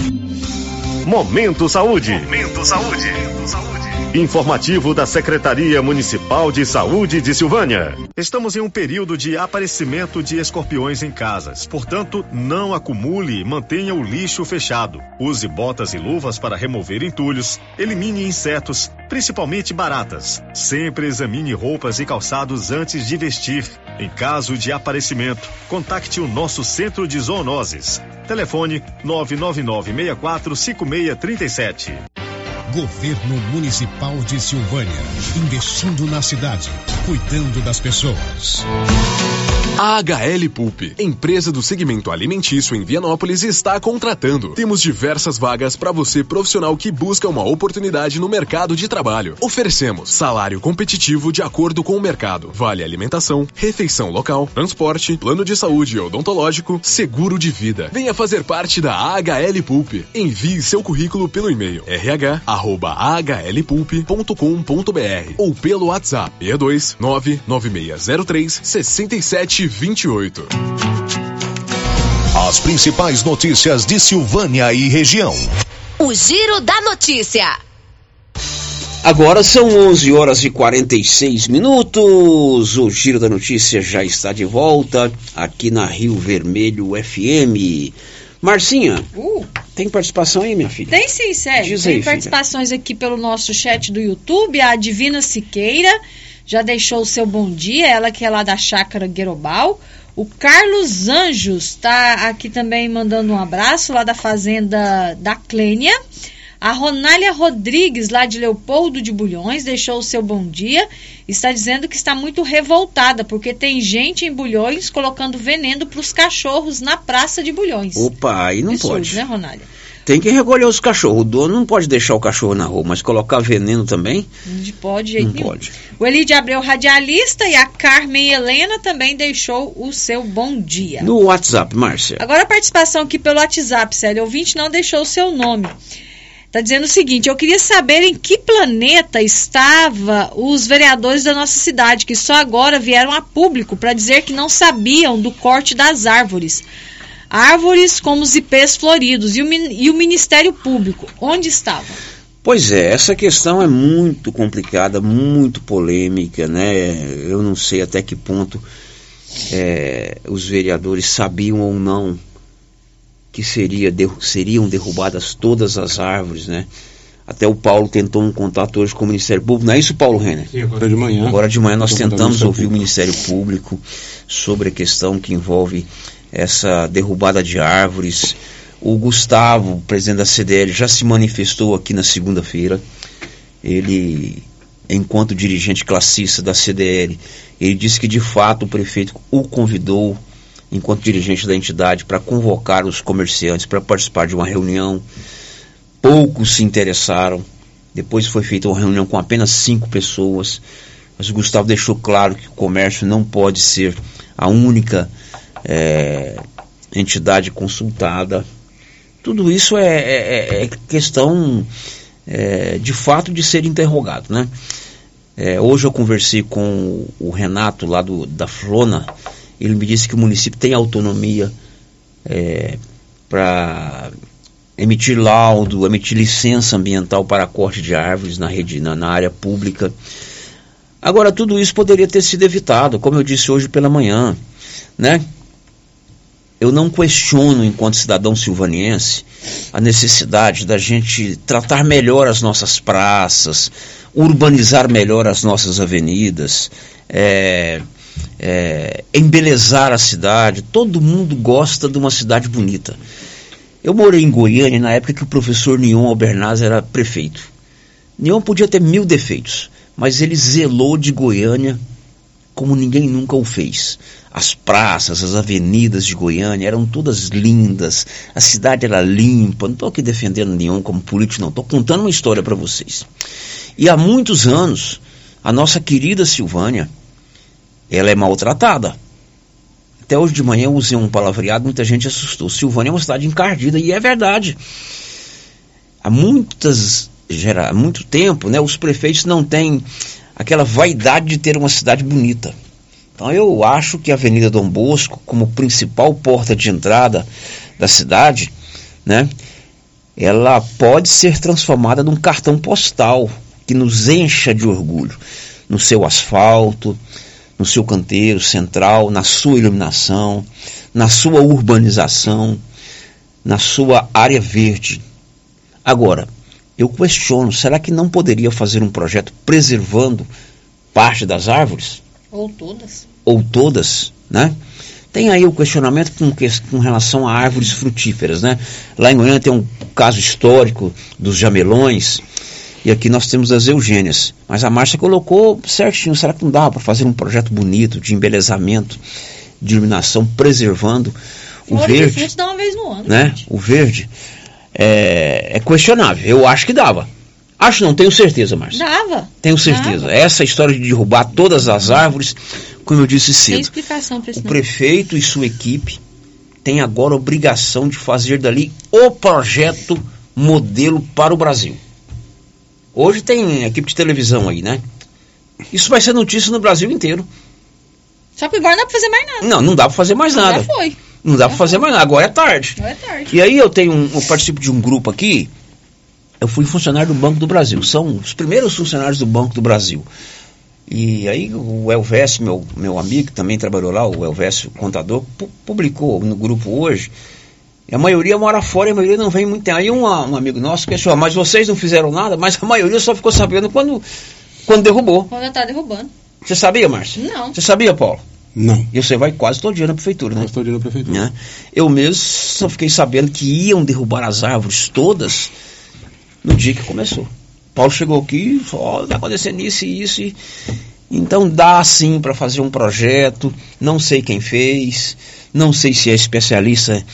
Momento Saúde. Momento Saúde. Informativo da Secretaria Municipal de Saúde de Silvânia. Estamos em um período de aparecimento de escorpiões em casas. Portanto, não acumule e mantenha o lixo fechado. Use botas e luvas para remover entulhos. Elimine insetos, principalmente baratas. Sempre examine roupas e calçados antes de vestir. Em caso de aparecimento, contacte o nosso centro de zoonoses. Telefone 999 64 5637. Governo Municipal de Silvânia. Investindo na cidade, cuidando das pessoas. A HL Pulp, empresa do segmento alimentício em Vianópolis, está contratando. Temos diversas vagas para você profissional que busca uma oportunidade no mercado de trabalho. Oferecemos salário competitivo de acordo com o mercado, vale alimentação, refeição local, transporte, plano de saúde odontológico, seguro de vida. Venha fazer parte da HL Pulp. Envie seu currículo pelo e-mail rh@ahlpulp.com.br ou pelo WhatsApp 62 99603 6728. As principais notícias de Silvânia e região. O Giro da Notícia. Agora são 11 horas e 46 minutos. O Giro da Notícia já está de volta aqui na Rio Vermelho FM. Marcinha, Uh, tem participação aí, minha filha? tem sim, Sérgio. Diz tem aí, filha. participações aqui pelo nosso chat do YouTube. A Divina Siqueira já deixou o seu bom dia, ela que é lá da Chácara Guerobal. O Carlos Anjos está aqui também mandando um abraço lá da Fazenda da Clênia. A Ronália Rodrigues, lá de Leopoldo de Bulhões, deixou o seu bom dia. Está dizendo que está muito revoltada, porque tem gente em Bulhões colocando veneno para os cachorros na praça de Bulhões. Opa, aí não Absurdo, pode. né, Ronália? Tem que recolher os cachorros. O dono não pode deixar o cachorro na rua, mas colocar veneno também? Não pode, de jeito Não nenhum. pode. O Elide Abreu, radialista, e a Carmen Helena também deixou o seu bom dia. No WhatsApp, Márcia. Agora a participação aqui pelo WhatsApp, Célio. O ouvinte não deixou o seu nome. Está dizendo o seguinte: eu queria saber em que planeta estava os vereadores da nossa cidade, que só agora vieram a público para dizer que não sabiam do corte das árvores. Árvores como os ipês floridos e o, e o Ministério Público, onde estavam? Pois é, essa questão é muito complicada, muito polêmica, né? Eu não sei até que ponto é, os vereadores sabiam ou não que seria, derru- seriam derrubadas todas as árvores, né? Até o Paulo tentou um contato hoje com o Ministério Público, não é isso, Paulo Renner? Sim, agora de manhã. Agora de manhã nós tentamos ouvir o Ministério Público sobre a questão que envolve essa derrubada de árvores. O Gustavo, presidente da CDL, já se manifestou aqui na segunda-feira. Ele, enquanto dirigente classista da CDL, ele disse que de fato o prefeito o convidou, enquanto dirigente da entidade, para convocar os comerciantes para participar de uma reunião. Poucos se interessaram. Depois foi feita uma reunião com apenas cinco pessoas. Mas o Gustavo deixou claro que o comércio não pode ser a única eh, entidade consultada. Tudo isso é, é- é questão eh, de fato de ser interrogado, né? Eh, hoje eu conversei com o Renato lá do, da Flona. Ele me disse que o município tem autonomia para emitir laudo, emitir licença ambiental para corte de árvores na rede, na, na área pública. Agora, tudo isso poderia ter sido evitado, como eu disse hoje pela manhã, né? Eu não questiono, enquanto cidadão silvaniense, a necessidade da gente tratar melhor as nossas praças, urbanizar melhor as nossas avenidas, é, é, embelezar a cidade. Todo mundo gosta de uma cidade bonita. Eu morei em Goiânia na época que o professor Nion Albernaz era prefeito. Nion podia ter mil defeitos, mas ele zelou de Goiânia como ninguém nunca o fez. As praças, as avenidas de Goiânia eram todas lindas, a cidade era limpa. Não estou aqui defendendo Nion como político, não. Estou contando uma história para vocês. E há muitos anos, a nossa querida Silvânia, ela é maltratada. Até hoje de manhã eu usei um palavreado, muita gente assustou. Silvânia é uma cidade encardida, e é verdade. Há muitas, gera, há muito tempo, né, os prefeitos não têm aquela vaidade de ter uma cidade bonita. Então eu acho que a Avenida Dom Bosco, como principal porta de entrada da cidade, né, ela pode ser transformada num cartão postal que nos encha de orgulho no seu asfalto, no seu canteiro central, na sua iluminação, na sua urbanização, na sua área verde. Agora, eu questiono, será que não poderia fazer um projeto preservando parte das árvores? Ou todas. Ou todas, né? Tem aí o questionamento com, que- com relação a árvores frutíferas, né? Lá em Goiânia tem um caso histórico dos jamelões, E aqui nós temos as Eugênias. Mas a Márcia colocou certinho. Será que não dava para fazer um projeto bonito de embelezamento, de iluminação, preservando o e verde? dá uma vez no ano. né? O verde é, é questionável. Eu acho que dava. Acho não, tenho certeza, Márcia. Dava. Tenho certeza. Dava. Essa história de derrubar todas as árvores, como eu disse Tem cedo, explicação para isso o não. prefeito e sua equipe têm agora a obrigação de fazer dali o projeto modelo para o Brasil. Hoje tem equipe de televisão aí, né? Isso vai ser notícia no Brasil inteiro. Só que agora não dá pra fazer mais nada. Não, não dá para fazer mais nada. Já foi. Não dá para fazer mais nada. Agora é tarde. Agora é tarde. E aí eu tenho um, eu participo de um grupo aqui. Eu fui funcionário do Banco do Brasil. São os primeiros funcionários do Banco do Brasil. E aí o Elvésio, meu, meu amigo, que também trabalhou lá, o Elvésio Contador, pu- publicou no grupo hoje. E a maioria mora fora e a maioria não vem muito tempo. Aí um, um amigo nosso questionou, mas vocês não fizeram nada? Mas a maioria só ficou sabendo quando, quando derrubou. Quando tá derrubando. Você sabia, Márcio? Não. Você sabia, Paulo? Não. E você vai quase todo dia na prefeitura, né? Quase todo dia na prefeitura. Né? Eu mesmo só fiquei sabendo que iam derrubar as árvores todas no dia que começou. Paulo chegou aqui e falou, ó, vai acontecer isso e isso. e- Então dá sim para fazer um projeto, não sei quem fez, não sei se é especialista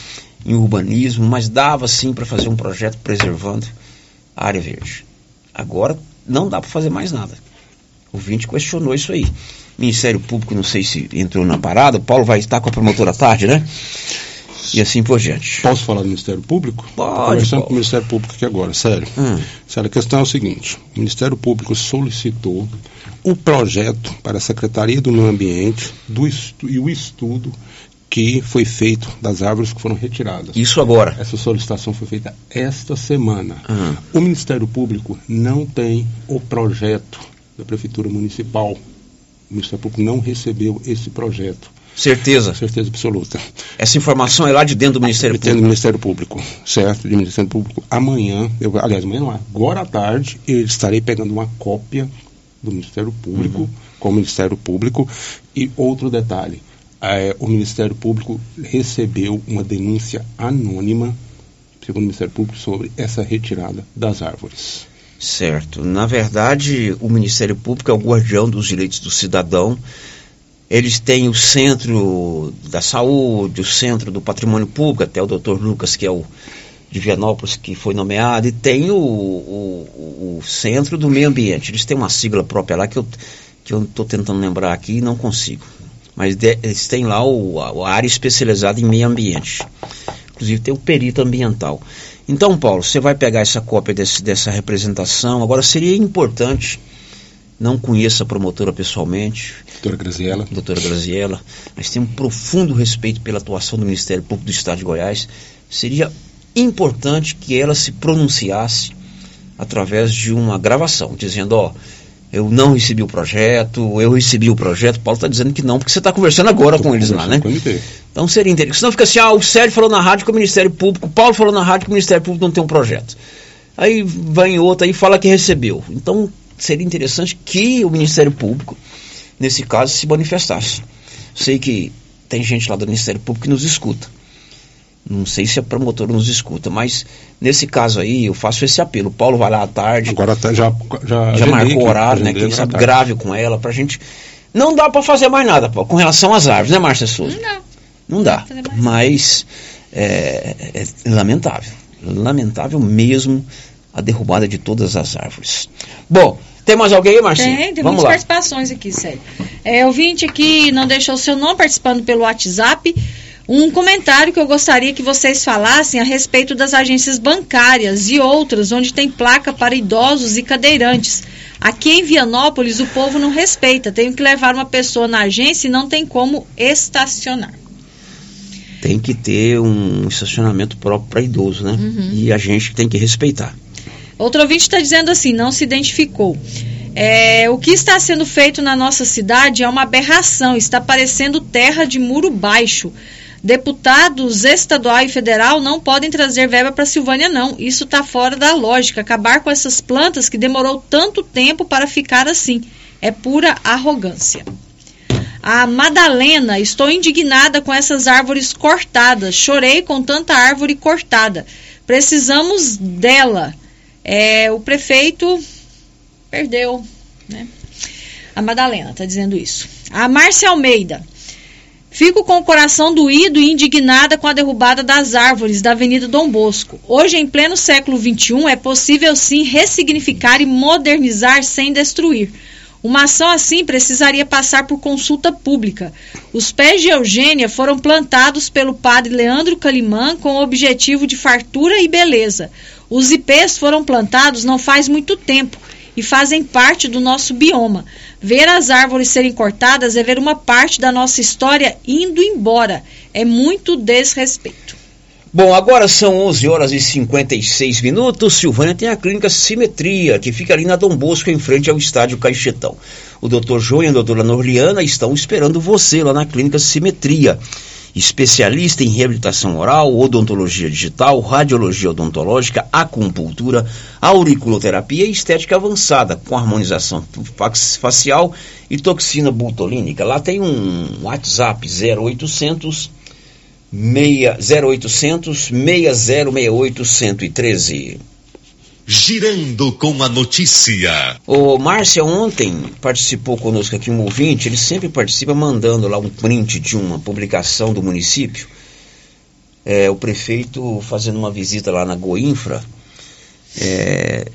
em urbanismo, mas dava sim para fazer um projeto preservando a área verde. Agora não dá para fazer mais nada. O vinte questionou isso aí. Ministério Público, não sei se entrou na parada, o Paulo vai estar com a promotora à tarde, né? E assim por diante. Posso falar do Ministério Público? Pode, conversando Paulo. com o Ministério Público aqui agora, sério. Hum. Sério, a questão é o seguinte: o Ministério Público solicitou o projeto para a Secretaria do Meio Ambiente do e o estudo que foi feito das árvores que foram retiradas. Isso agora. Essa solicitação foi feita esta semana. Hum. O Ministério Público não tem o projeto da Prefeitura Municipal. O Ministério Público não recebeu esse projeto. Certeza. Certeza absoluta. Essa informação é lá de dentro do Ministério Dentro do Público. Ministério Público, certo? Do Ministério Público. Amanhã, eu, aliás, amanhã não, agora à tarde, eu estarei pegando uma cópia do Ministério Público, Uhum. com o Ministério Público. E outro detalhe, eh, o Ministério Público recebeu uma denúncia anônima, segundo o Ministério Público, sobre essa retirada das árvores. Certo. Na verdade, o Ministério Público é o guardião dos direitos do cidadão. Eles têm o centro da saúde, o centro do patrimônio público, até o doutor Lucas, que é o de Vianópolis, que foi nomeado, e tem o, o, o centro do meio ambiente. Eles têm uma sigla própria lá que eu que eu estou tentando lembrar aqui e não consigo. Mas de- eles têm lá o, a, área especializada em meio ambiente. Inclusive tem o perito ambiental. Então, Paulo, você vai pegar essa cópia desse- dessa representação. Agora, seria importante, não conheço a promotora pessoalmente. Doutora Graziela. Doutora Graziela, mas tenho um profundo respeito pela atuação do Ministério Público do Estado de Goiás. Seria importante que ela se pronunciasse através de uma gravação, dizendo, ó, eu não recebi o projeto, eu recebi o projeto. Paulo está dizendo que não, porque você está conversando agora com eles lá, né? Então seria interessante. Senão fica assim, ah, o Sérgio falou na rádio que o Ministério Público, o Paulo falou na rádio que o Ministério Público não tem um projeto. Aí vem outro aí e fala que recebeu. Então seria interessante que o Ministério Público, nesse caso, se manifestasse. Sei que tem gente lá do Ministério Público que nos escuta. Não sei se a promotora nos escuta, mas nesse caso aí eu faço esse apelo. O Paulo vai lá à tarde. Agora até já, já, já agendei marcou o horário, né? Quem sabe grave com ela pra gente. Não dá pra fazer mais nada, Paulo, com relação às árvores, né, Márcia Souza? Não. Não dá. Mas é, é lamentável. Lamentável mesmo a derrubada de todas as árvores. Bom, tem mais alguém aí, Marcinho? Tem, tem Vamos muitas lá. participações aqui, sério. É, ouvinte aqui não deixou o seu nome participando pelo WhatsApp. Um comentário que eu gostaria que vocês falassem a respeito das agências bancárias e outras onde tem placa para idosos e cadeirantes. Aqui em Vianópolis o povo não respeita. Tenho que levar uma pessoa na agência e não tem como estacionar. Tem que ter um estacionamento próprio para idoso, né? Uhum. E a gente tem que respeitar. Outro ouvinte está dizendo assim, não se identificou. É, o que está sendo feito na nossa cidade é uma aberração, está parecendo terra de muro baixo. Deputados estadual e federal não podem trazer verba para Silvânia, não. Isso está fora da lógica. Acabar com essas plantas que demorou tanto tempo para ficar assim. É pura arrogância. A Madalena, estou indignada com essas árvores cortadas. Chorei com tanta árvore cortada. Precisamos dela. É, o prefeito perdeu, né? A Madalena está dizendo isso. A Márcia Almeida. Fico com o coração doído e indignada com a derrubada das árvores da Avenida Dom Bosco. Hoje, em pleno século XXI, é possível sim ressignificar e modernizar sem destruir. Uma ação assim precisaria passar por consulta pública. Os pés de Eugênia foram plantados pelo padre Leandro Calimã com o objetivo de fartura e beleza. Os ipês foram plantados não faz muito tempo e fazem parte do nosso bioma. Ver as árvores serem cortadas é ver uma parte da nossa história indo embora. É muito desrespeito. Bom, agora são 11 horas e 56 minutos. Silvânia tem a clínica Simetria, que fica ali na Dom Bosco, em frente ao estádio Caixetão. O doutor João e a doutora Norliana estão esperando você lá na clínica Simetria. Especialista em reabilitação oral, odontologia digital, radiologia odontológica, acupuntura, auriculoterapia e estética avançada, com harmonização facial e toxina butolínica. Lá tem um WhatsApp 0800 0800 6068 113. Girando com a notícia. O Márcia ontem participou conosco aqui um ouvinte, ele sempre participa mandando lá um print de uma publicação do município. É, o prefeito fazendo uma visita lá na Goinfra, é,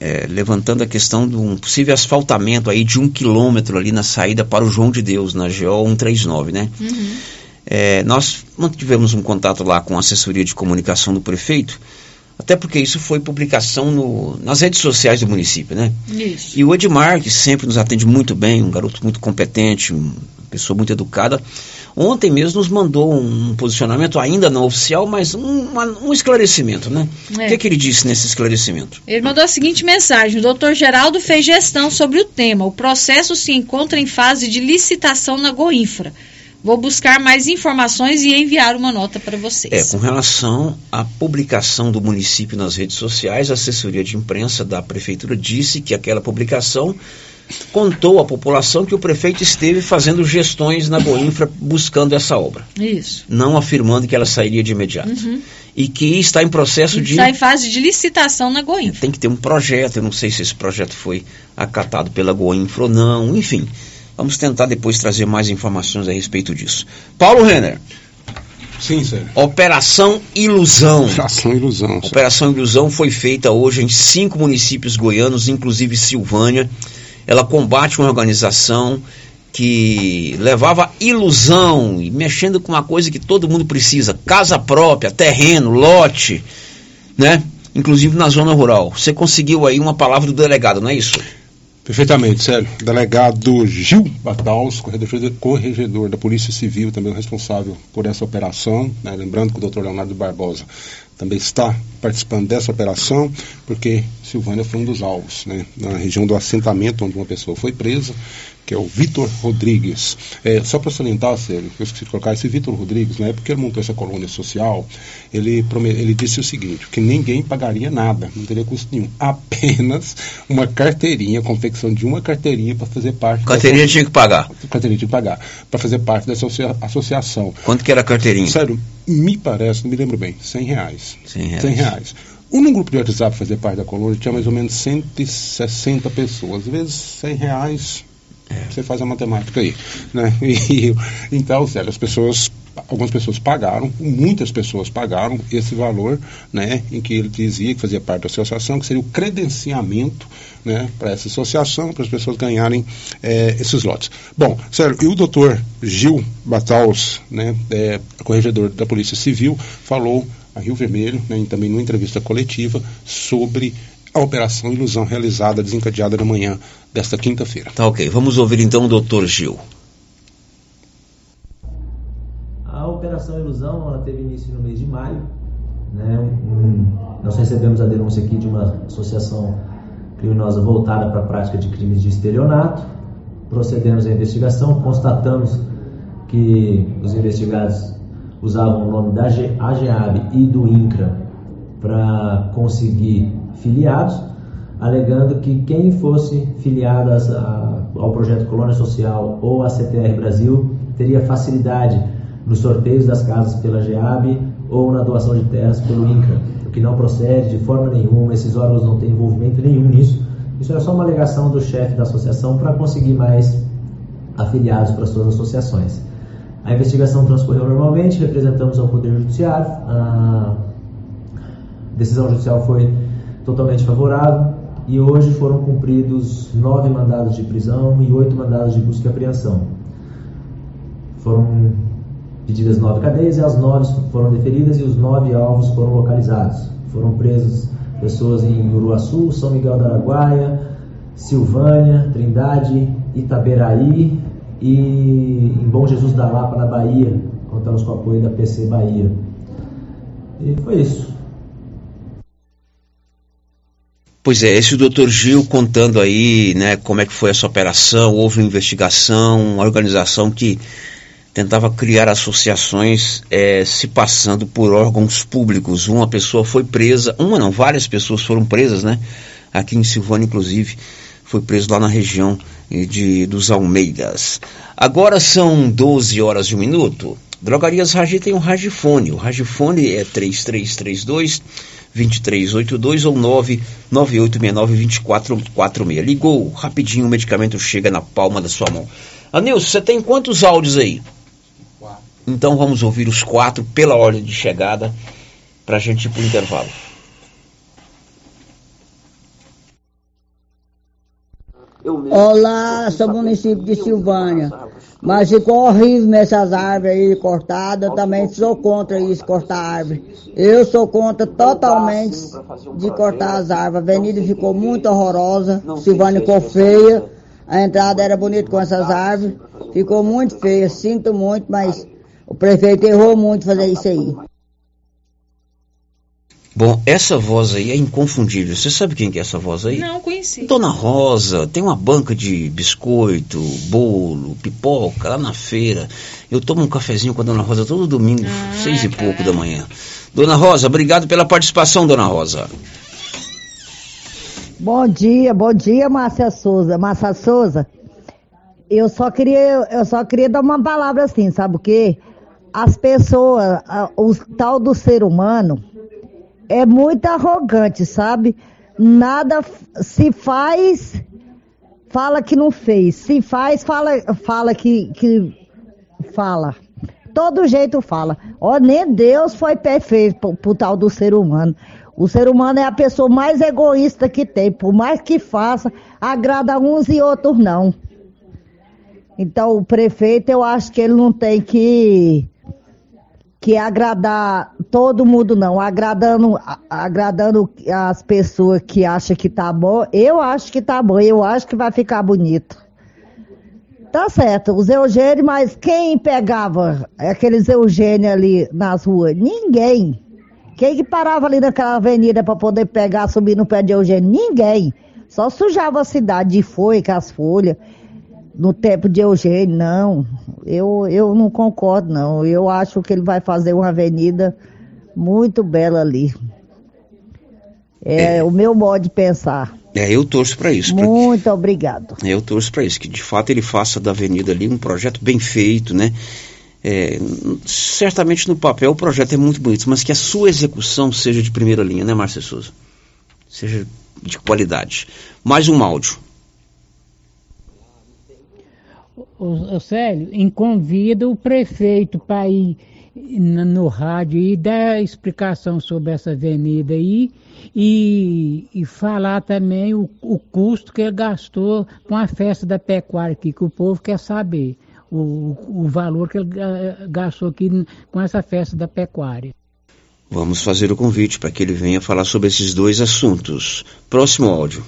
é, levantando a questão de um possível asfaltamento aí de um quilômetro ali na saída para o João de Deus, na GO 139, né? Uhum. É, nós mantivemos um contato lá com a assessoria de comunicação do prefeito, até porque isso foi publicação no, nas redes sociais do município, né? Isso. E o Edmar, que sempre nos atende muito bem, um garoto muito competente, uma pessoa muito educada, ontem mesmo nos mandou um posicionamento ainda não oficial, mas um, uma- um esclarecimento, né? É. O que, que ele disse nesse esclarecimento? Ele mandou a seguinte mensagem: o doutor Geraldo fez gestão sobre o tema. O processo se encontra em fase de licitação na Goinfra. Vou buscar mais informações e enviar uma nota para vocês. É, com relação à publicação do município nas redes sociais, a assessoria de imprensa da prefeitura disse que aquela publicação contou à população que o prefeito esteve fazendo gestões na Goinfra buscando essa obra, Isso. não afirmando que ela sairia de imediato. Uhum. E que está em processo de. Está em fase de licitação na Goinfra. Tem que ter um projeto, eu não sei se esse projeto foi acatado pela Goinfra ou não, enfim. Vamos tentar depois trazer mais informações a respeito disso. Paulo Renner. Sim, Sérgio. Operação Ilusão. Operação Ilusão. Operação Ilusão foi feita hoje em cinco municípios goianos, inclusive Silvânia. Ela combate uma organização que levava ilusão e mexendo com uma coisa que todo mundo precisa: casa própria, terreno, lote, né? Inclusive na zona rural. Você conseguiu aí uma palavra do delegado, não é isso? Perfeitamente, Sérgio. Delegado Gil Bataus, corregedor, da Polícia Civil, também o responsável por essa operação. né? Lembrando que o doutor Leonardo Barbosa também está participando dessa operação, porque Silvânia foi um dos alvos, né? na região do assentamento onde uma pessoa foi presa, que é o Vitor Rodrigues. É, só para salientar, Sérgio, que eu esqueci de colocar, esse Vitor Rodrigues, na época que ele montou essa colônia social, ele, ele disse o seguinte, que ninguém pagaria nada, não teria custo nenhum, apenas uma carteirinha, confecção de uma carteirinha para fazer parte Carteirinha da tinha que pagar. carteirinha tinha que pagar, para fazer parte dessa associa- associação. Quanto que era a carteirinha? Sério, me parece, não me lembro bem, 100 reais. 100 reais. 100 reais. Um grupo de WhatsApp fazer parte da colônia tinha mais ou menos 160 pessoas. Às vezes 100 reais, você faz a matemática aí. Né? [laughs] E, então, sério, as pessoas, algumas pessoas pagaram, muitas pessoas pagaram esse valor, né, em que ele dizia que fazia parte da associação, que seria o credenciamento né, para essa associação, para as pessoas ganharem eh, esses lotes. Bom, sério, e o doutor Gil Bataus, né, eh, corregedor da Polícia Civil, falou a Rio Vermelho, né, e também numa entrevista coletiva, sobre a operação Ilusão realizada, desencadeada na manhã desta quinta-feira. Tá ok. Vamos ouvir então o doutor Gil. A Operação Ilusão ela teve início no mês de maio. Né? Um- nós recebemos a denúncia aqui de uma associação criminosa voltada para a prática de crimes de estelionato. Procedemos à investigação, constatamos que os investigados usavam o nome da AGEAB e do INCRA para conseguir filiados, alegando que quem fosse filiado a- ao projeto Colônia Social ou à CTR Brasil teria facilidade nos sorteios das casas pela GEAB ou na doação de terras pelo INCRA, o que não procede de forma nenhuma, esses órgãos não têm envolvimento nenhum nisso, Isso era só uma alegação do chefe da associação para conseguir mais afiliados para suas associações. A investigação transcorreu normalmente, representamos ao Poder Judiciário, a decisão judicial foi totalmente favorável e hoje foram cumpridos nove mandados de prisão e oito mandados de busca e apreensão. Foram pedidas nove cadeias e as nove foram deferidas e os nove alvos foram localizados. Foram presos pessoas em Uruaçu, São Miguel da Araguaia, Silvânia, Trindade, Itaberaí e em Bom Jesus da Lapa, na Bahia. Contamos com o apoio da PC Bahia. E foi isso. Pois é, esse o doutor Gil contando aí, né, como é que foi essa operação, houve uma investigação, uma organização que tentava criar associações é, se passando por órgãos públicos. Uma pessoa foi presa, uma não, várias pessoas foram presas, né? Aqui em Silvânia, inclusive, foi preso lá na região de, dos Almeidas. Agora são 12 horas e um minuto. Drogarias Ragi tem um Ragifone. O Ragifone é 3332 2382 ou 99869 2446. Ligou, rapidinho o medicamento chega na palma da sua mão. Anilson, você tem quantos áudios aí? Quatro. Então vamos ouvir os quatro pela ordem de chegada para a gente ir para o intervalo. Olá, sou município de Silvânia. Mas ficou horrível essas árvores aí cortadas. Eu também sou contra isso, cortar árvore. Eu sou contra totalmente de cortar as árvores. A avenida ficou muito horrorosa. Silvânia ficou feia. A entrada era bonita com essas árvores. Ficou muito feia. Sinto muito, mas o prefeito errou muito fazer isso aí. Bom, essa voz aí é inconfundível. Você sabe quem que é essa voz aí? Não, conheci. Dona Rosa, tem uma banca de biscoito, bolo, pipoca lá na feira. Eu tomo um cafezinho com a Dona Rosa todo domingo, ah, seis e pouco da manhã. Dona Rosa, obrigado pela participação, Dona Rosa. Bom dia, bom dia, Márcia Souza. Márcia Souza, eu só queria, eu só queria dar uma palavra assim, sabe o quê? As pessoas, o tal do ser humano, é muito arrogante, sabe? Nada se faz, fala que não fez. Se faz, fala, fala que, que fala. Todo jeito fala. Ó, nem Deus foi perfeito pro, pro tal do ser humano. O ser humano é a pessoa mais egoísta que tem. Por mais que faça, agrada uns e outros não. Então, o prefeito, eu acho que ele não tem que que agradar todo mundo não, agradando, agradando as pessoas que acham que tá bom, eu acho que tá bom, eu acho que vai ficar bonito. Tá certo, os Eugênio, mas quem pegava aqueles Eugênio ali nas ruas? Ninguém. Quem que parava ali naquela avenida para poder pegar, subir no pé de Eugênio? Ninguém. Só sujava a cidade de folha, com as folhas no tempo de Eugênio, não. Eu, eu não concordo, não. Eu acho que ele vai fazer uma avenida muito bela ali. É, é. o meu modo de pensar. É, eu torço para isso. Muito pra... obrigado. É, eu torço para isso, que de fato ele faça da avenida ali um projeto bem feito, né? É, certamente no papel o projeto é muito bonito, mas que a sua execução seja de primeira linha, né, Márcia Souza? Seja de qualidade. Mais um áudio. O, Célio, em convida o prefeito para ir no, no rádio e dar explicação sobre essa avenida aí e, e falar também o, o custo que ele gastou com a festa da pecuária aqui, que o povo quer saber. O, o valor que ele gastou aqui com essa festa da pecuária. Vamos fazer o convite para que ele venha falar sobre esses dois assuntos. Próximo áudio.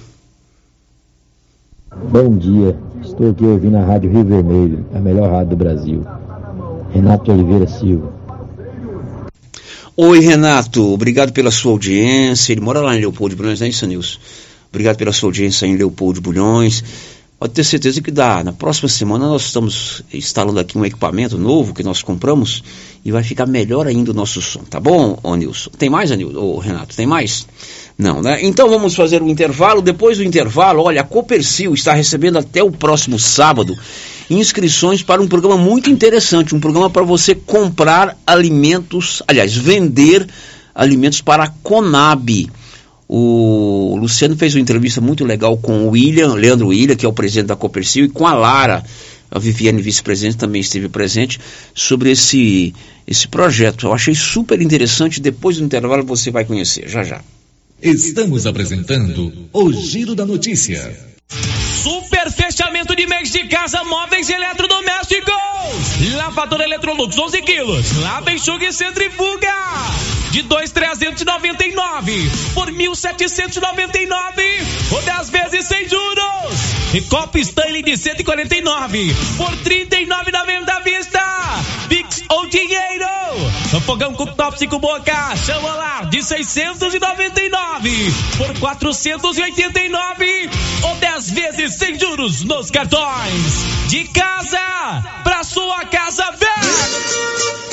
Bom dia, estou aqui ouvindo a Rádio Rio Vermelho, a melhor rádio do Brasil. Renato Oliveira Silva. Oi, Renato, obrigado pela sua audiência. Ele mora lá em Leopoldo de Bulhões, não é isso, Nilson? Obrigado pela sua audiência em Leopoldo de Bulhões. Pode ter certeza que dá. Na próxima semana nós estamos instalando aqui um equipamento novo que nós compramos e vai ficar melhor ainda o nosso som, tá bom, ô Nilson? Tem mais, ô, Renato? Tem mais? Não, né? Então vamos fazer o um intervalo. Depois do intervalo, olha, a Copercil está recebendo até o próximo sábado inscrições para um programa muito interessante, um programa para você comprar alimentos, aliás, vender alimentos para a Conab. O Luciano fez uma entrevista muito legal com o William, Leandro William, que é o presidente da Copercil, e com a Lara, a Viviane vice-presidente, também esteve presente, sobre esse, esse projeto. Eu achei super interessante, depois do intervalo você vai conhecer, já já. Estamos apresentando o Giro da Notícia. Super fechamento de mês de casa, móveis e eletrodomésticos. Lavadora Electrolux 11 quilos. Lava, enxuga e centrifuga. De 2,399 por 1.799 ou 10 vezes sem juros. E copo Stanley de 149 por 39,90 à vista. Pix ou dinheiro. Fogão cooktop 5 boca. Chama lá de 699 por 489 ou 10 vezes sem juros nos cartões. De casa pra sua casa velha.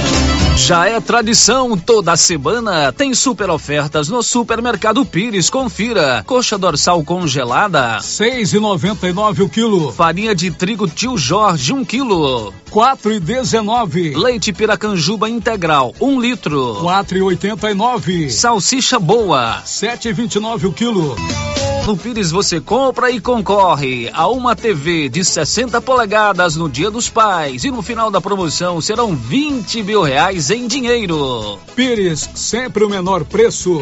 Já é tradição, toda semana tem super ofertas no Supermercado Pires. Confira. Coxa dorsal congelada, seis e noventa e nove o quilo. Farinha de trigo Tio Jorge, um quilo. Quatro e dezenove. Leite Piracanjuba integral, um litro. Quatro e oitenta e nove. Salsicha boa, sete e vinte e nove o quilo. No Pires você compra e concorre a uma TV de 60 polegadas no Dia dos Pais e no final da promoção serão 20 mil reais em dinheiro. Pires, sempre o menor preço.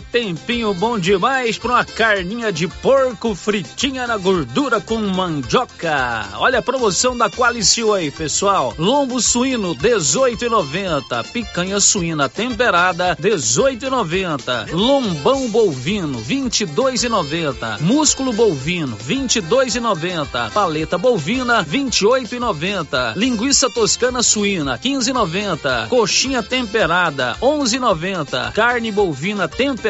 Tempinho bom demais para uma carninha de porco fritinha na gordura com mandioca. Olha a promoção da Qualicil aí, pessoal. Lombo suíno 18,90, picanha suína temperada 18,90, lombão bovino 22,90, músculo bovino 22,90, paleta bovina 28,90, linguiça toscana suína 15,90, coxinha temperada 11,90, carne bovina temperada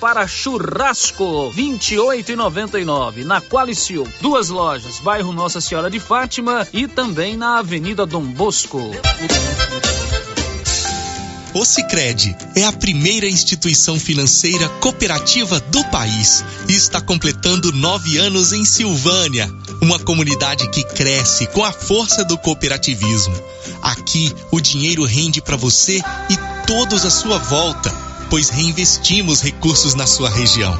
para churrasco, 28,99 na Qualicil. Duas lojas, bairro Nossa Senhora de Fátima e também na Avenida Dom Bosco. O Sicredi é a primeira instituição financeira cooperativa do país e está completando nove anos em Silvânia, uma comunidade que cresce com a força do cooperativismo. Aqui, o dinheiro rende para você e todos à sua volta, pois reinvestimos recursos na sua região.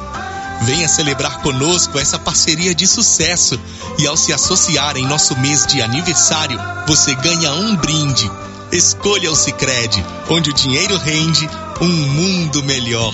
Venha celebrar conosco essa parceria de sucesso e ao se associar em nosso mês de aniversário, você ganha um brinde. Escolha o Sicredi, onde o dinheiro rende um mundo melhor.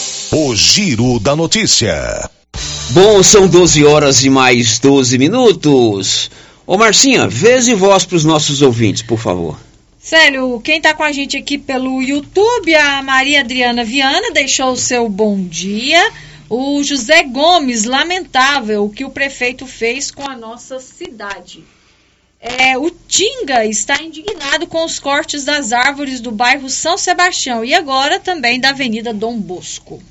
O Giro da Notícia. Bom, são 12 horas e mais 12 minutos. Ô Marcinha, vez e voz para os nossos ouvintes, por favor. Célio, quem está com a gente aqui pelo YouTube, a Maria Adriana Viana, deixou o seu bom dia. O José Gomes, lamentável o que o prefeito fez com a nossa cidade. É, o Tinga está indignado com os cortes das árvores do bairro São Sebastião e agora também da Avenida Dom Bosco.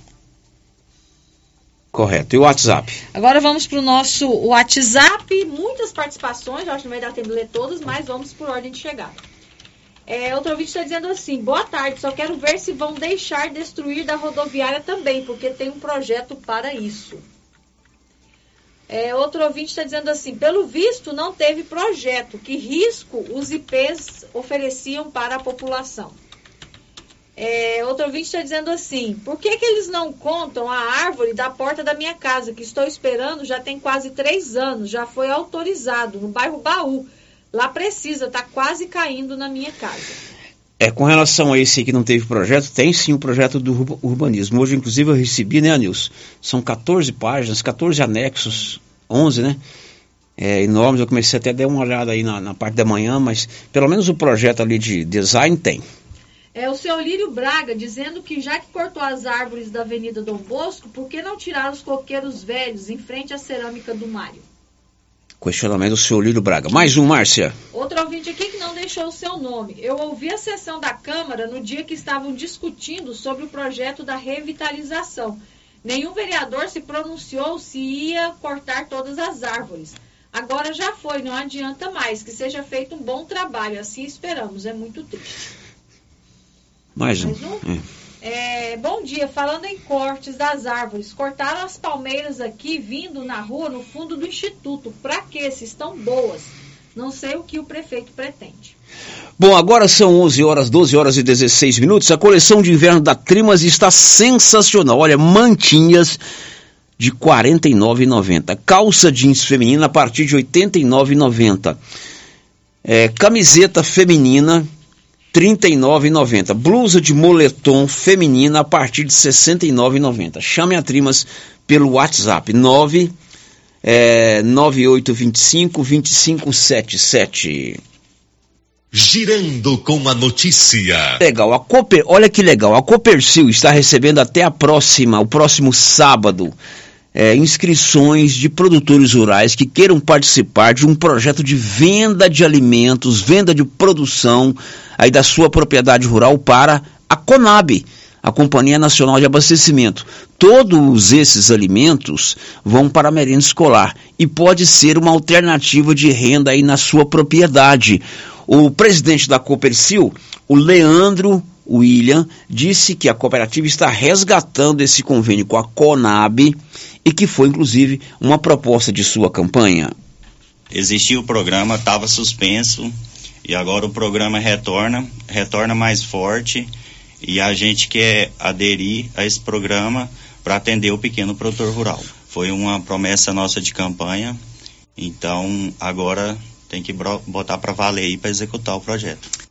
Correto. E o WhatsApp? Agora vamos para o nosso WhatsApp. Muitas participações, acho que não vai dar tempo de ler todas, mas vamos por ordem de chegada. É, outro ouvinte está dizendo assim: boa tarde, só quero ver se vão deixar destruir da rodoviária também, porque tem um projeto para isso. É, outro ouvinte está dizendo assim: pelo visto, não teve projeto. Que risco os IPs ofereciam para a população? É, outro ouvinte está dizendo assim: por que, que eles não contam a árvore da porta da minha casa, que estou esperando já tem quase três anos, já foi autorizado, no bairro Baú. Lá precisa, está quase caindo na minha casa. É, com relação a esse que não teve projeto, tem sim o projeto do urbanismo. Hoje, inclusive, eu recebi, né, Nilson? São 14 páginas, 14 anexos, 11, né? É, enormes. Eu comecei até a dar uma olhada aí na, na parte da manhã, mas pelo menos o projeto ali de design tem. É o seu Lírio Braga dizendo que já que cortou as árvores da Avenida Dom Bosco, por que não tirar os coqueiros velhos em frente à cerâmica do Mário? Questionamento do seu Lírio Braga. Mais um, Márcia. Outro ouvinte aqui que não deixou o seu nome. Eu ouvi a sessão da Câmara no dia que estavam discutindo sobre o projeto da revitalização. Nenhum vereador se pronunciou se ia cortar todas as árvores. Agora já foi, não adianta mais. Que seja feito um bom trabalho. Assim esperamos. É muito triste. Mais um. Mais um? É. É, bom dia, falando em cortes das árvores, cortaram as palmeiras aqui vindo na rua no fundo do instituto. Para quê? Se estão boas. Não sei o que o prefeito pretende. Bom, agora são 11 horas, 12 horas e 16 minutos. A coleção de inverno da Trimas está sensacional. Olha, mantinhas de R$ 49,90. Calça jeans feminina a partir de R$ 89,90. É, camiseta feminina 39,90. Blusa de moletom feminina a partir de 69,90. Chame a Trimas pelo WhatsApp 9 é, 9825 2577. Girando com a notícia. Legal, a Cooper, olha que legal. A Copercil está recebendo até a próxima, o próximo sábado, é, inscrições de produtores rurais que queiram participar de um projeto de venda de alimentos, venda de produção aí da sua propriedade rural para a Conab, a Companhia Nacional de Abastecimento. Todos esses alimentos vão para a merenda escolar e pode ser uma alternativa de renda aí na sua propriedade. O presidente da Copercil, o Leandro William, disse que a cooperativa está resgatando esse convênio com a Conab e que foi inclusive uma proposta de sua campanha. Existia o programa, estava suspenso e agora o programa retorna, retorna mais forte e a gente quer aderir a esse programa para atender o pequeno produtor rural. Foi uma promessa nossa de campanha, então agora tem que botar para valer aí para executar o projeto.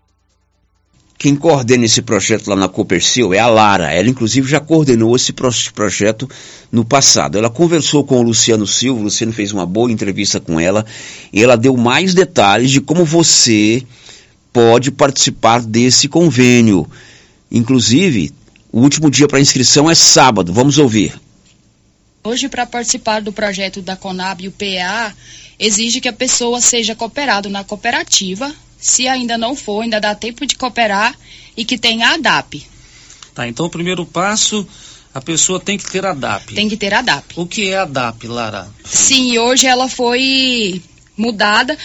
Quem coordena esse projeto lá na Copercil é a Lara. Ela, inclusive, já coordenou esse projeto no passado. Ela conversou com o Luciano Silva, o Luciano fez uma boa entrevista com ela, e ela deu mais detalhes de como você pode participar desse convênio. Inclusive, o último dia para inscrição é sábado. Vamos ouvir. Hoje, para participar do projeto da Conab e o PA, exige que a pessoa seja cooperado na cooperativa se ainda não for, ainda dá tempo de cooperar e que tenha a DAP. Tá, então o primeiro passo, a pessoa tem que ter a DAP. Tem que ter a DAP. O que é a DAP, Lara? Sim, hoje ela foi mudada,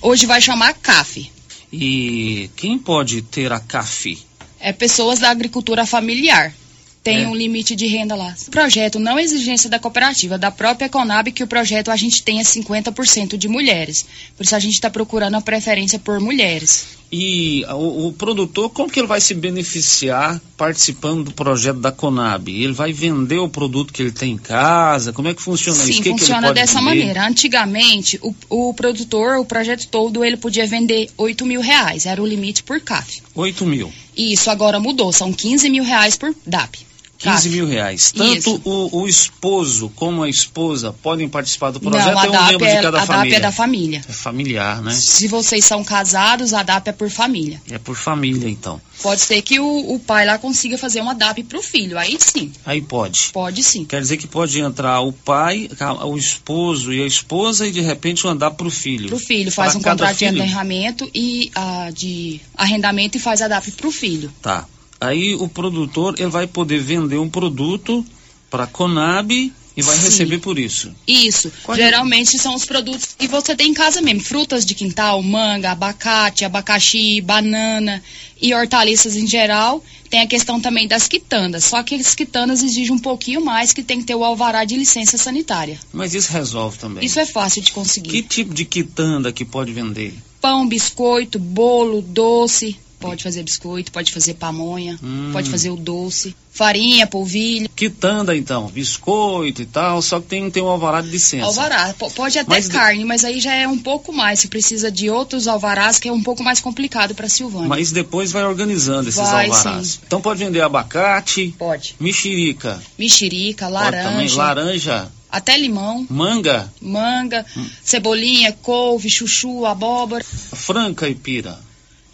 hoje vai chamar CAF. E quem pode ter a CAF? É pessoas da agricultura familiar tem é. um limite de renda lá. O projeto não é exigência da cooperativa, da própria Conab, que o projeto a gente tenha 50% de mulheres. Por isso a gente está procurando a preferência por mulheres. E o, o, produtor, como que ele vai se beneficiar participando do projeto da Conab? Ele vai vender o produto que ele tem em casa? Como é que funciona Sim, isso? Sim, funciona que dessa vender? maneira. Antigamente, o, o, produtor, o projeto todo, ele podia vender 8 mil reais. Era o limite por CAF. 8 mil? Isso, agora mudou. São 15 mil reais por DAP. 15 mil reais. Tanto o, o, esposo como a esposa podem participar do projeto Não, a é um membro é, de cada a família? DAP é da família. É familiar, né? Se vocês são casados, a DAP é por família. É por família, então. Pode ser que o, o pai lá consiga fazer uma DAP para o filho, aí sim. Aí pode? Pode sim. Quer dizer que pode entrar o pai, o esposo e a esposa e de repente uma DAP para o filho? Para o filho, faz pra um contrato filho? de arrendamento e uh, de arrendamento e faz a DAP para o filho. Tá. Aí o produtor ele vai poder vender um produto para a Conab E vai Sim. receber por isso. Isso. Qual é? Geralmente são os produtos que você tem em casa mesmo. Frutas de quintal, manga, abacate, abacaxi, banana e hortaliças em geral. Tem a questão também das quitandas. Só que as quitandas exigem um pouquinho mais, que tem que ter o alvará de licença sanitária. Mas isso resolve também. Isso é fácil de conseguir. Que tipo de quitanda que pode vender? Pão, biscoito, bolo, doce. Pode fazer biscoito, pode fazer pamonha, Hum. pode fazer o doce. Farinha, polvilho. Quitanda, então, biscoito e tal, só que tem ter um alvará de licença. Alvará, po- pode até Mas de- carne, mas aí já é um pouco mais. Você precisa de outros alvarás que é um pouco mais complicado para Silvânia. Mas depois vai organizando esses Vai, alvarás. sim. Então pode vender abacate. Pode. Mexerica. Mexerica, Pode também. laranja, Laranja. até limão, Manga. manga, cebolinha, couve, chuchu, abóbora. Franca caipira.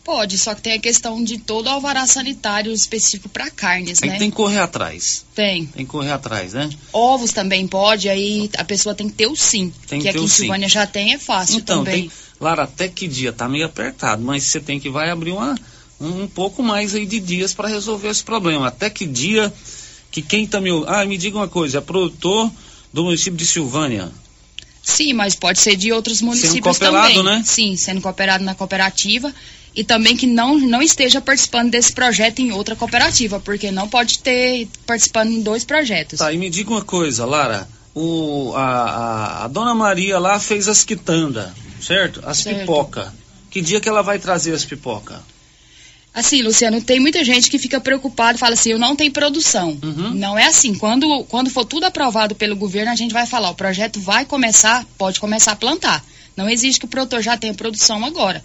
Pode, só que tem a questão de todo o alvará sanitário específico para carnes, Aí né? tem que correr atrás. Tem. Tem que correr atrás, né? Ovos também pode, aí a pessoa tem que ter o sim. Tem que que aqui em. Silvânia já tem, é fácil Então, também. tem. Lara, até que dia? Tá meio apertado, mas você tem que vai abrir uma, um, um pouco mais aí de dias para resolver esse problema. Até que dia que quem tá me. Ah, me diga uma coisa, é produtor do município de Silvânia. Sim, mas pode ser de outros municípios cooperado, também. né? Sim, sendo cooperado na cooperativa e também que não, não esteja participando desse projeto em outra cooperativa, porque não pode ter participando em dois projetos. Tá, e me diga uma coisa, Lara. O, a, a, a dona Maria lá fez as quitandas, certo? As Certo. pipoca. Que dia que ela vai trazer as pipoca? Assim, Luciano, tem muita gente que fica preocupada e fala assim, eu não tenho produção. Uhum. Não é assim. Quando, quando for tudo aprovado pelo governo, a gente vai falar, o projeto vai começar, pode começar a plantar. Não existe que o produtor já tenha produção agora.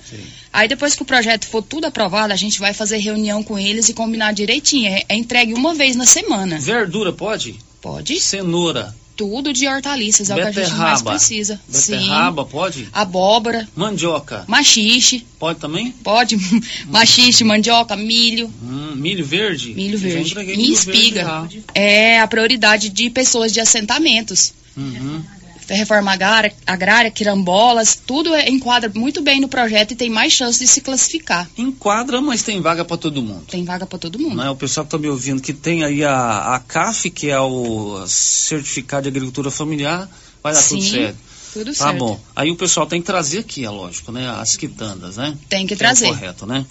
Aí depois que o projeto for tudo aprovado, a gente vai fazer reunião com eles e combinar direitinho. É, é entregue uma vez na semana. Verdura pode? Pode. Cenoura. Tudo de hortaliças, é o que a gente mais precisa. Beterraba pode? Abóbora, Mandioca. machixe, Pode também? pode. [laughs] machixe, mandioca, milho. Hum, milho verde? Milho verde. E verde espiga. já. É a prioridade de pessoas de assentamentos. Uhum. Reforma agrária, agrária, quirambolas, tudo é- enquadra muito bem no projeto e tem mais chance de se classificar. Enquadra, mas tem vaga para todo mundo. Tem vaga para todo mundo. Né? O pessoal que está me ouvindo, que tem aí a, a CAF, que é o Certificado de Agricultura Familiar, vai dar tudo Sim, certo. tudo Tá certo. bom. Aí o pessoal tem que trazer aqui, é lógico, né? As quitandas, né? Tem que é o trazer. correto, né?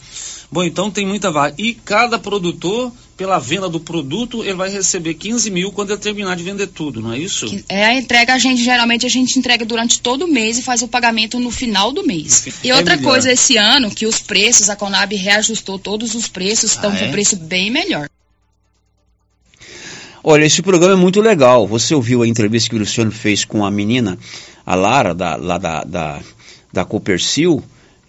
Bom, então tem muita vaga. E cada produtor, pela venda do produto, ele vai receber 15 mil quando ele terminar de vender tudo, não é isso? É a entrega, a gente geralmente a gente entrega durante todo o mês e faz o pagamento no final do mês. E É outra melhor. coisa, esse ano, que os preços, a Conab reajustou todos os preços, estão Ah, com é? preço bem melhor. Olha, esse programa é muito legal. Você ouviu a entrevista que o Luciano fez com a menina, a Lara, da, lá da, da, da Copercil?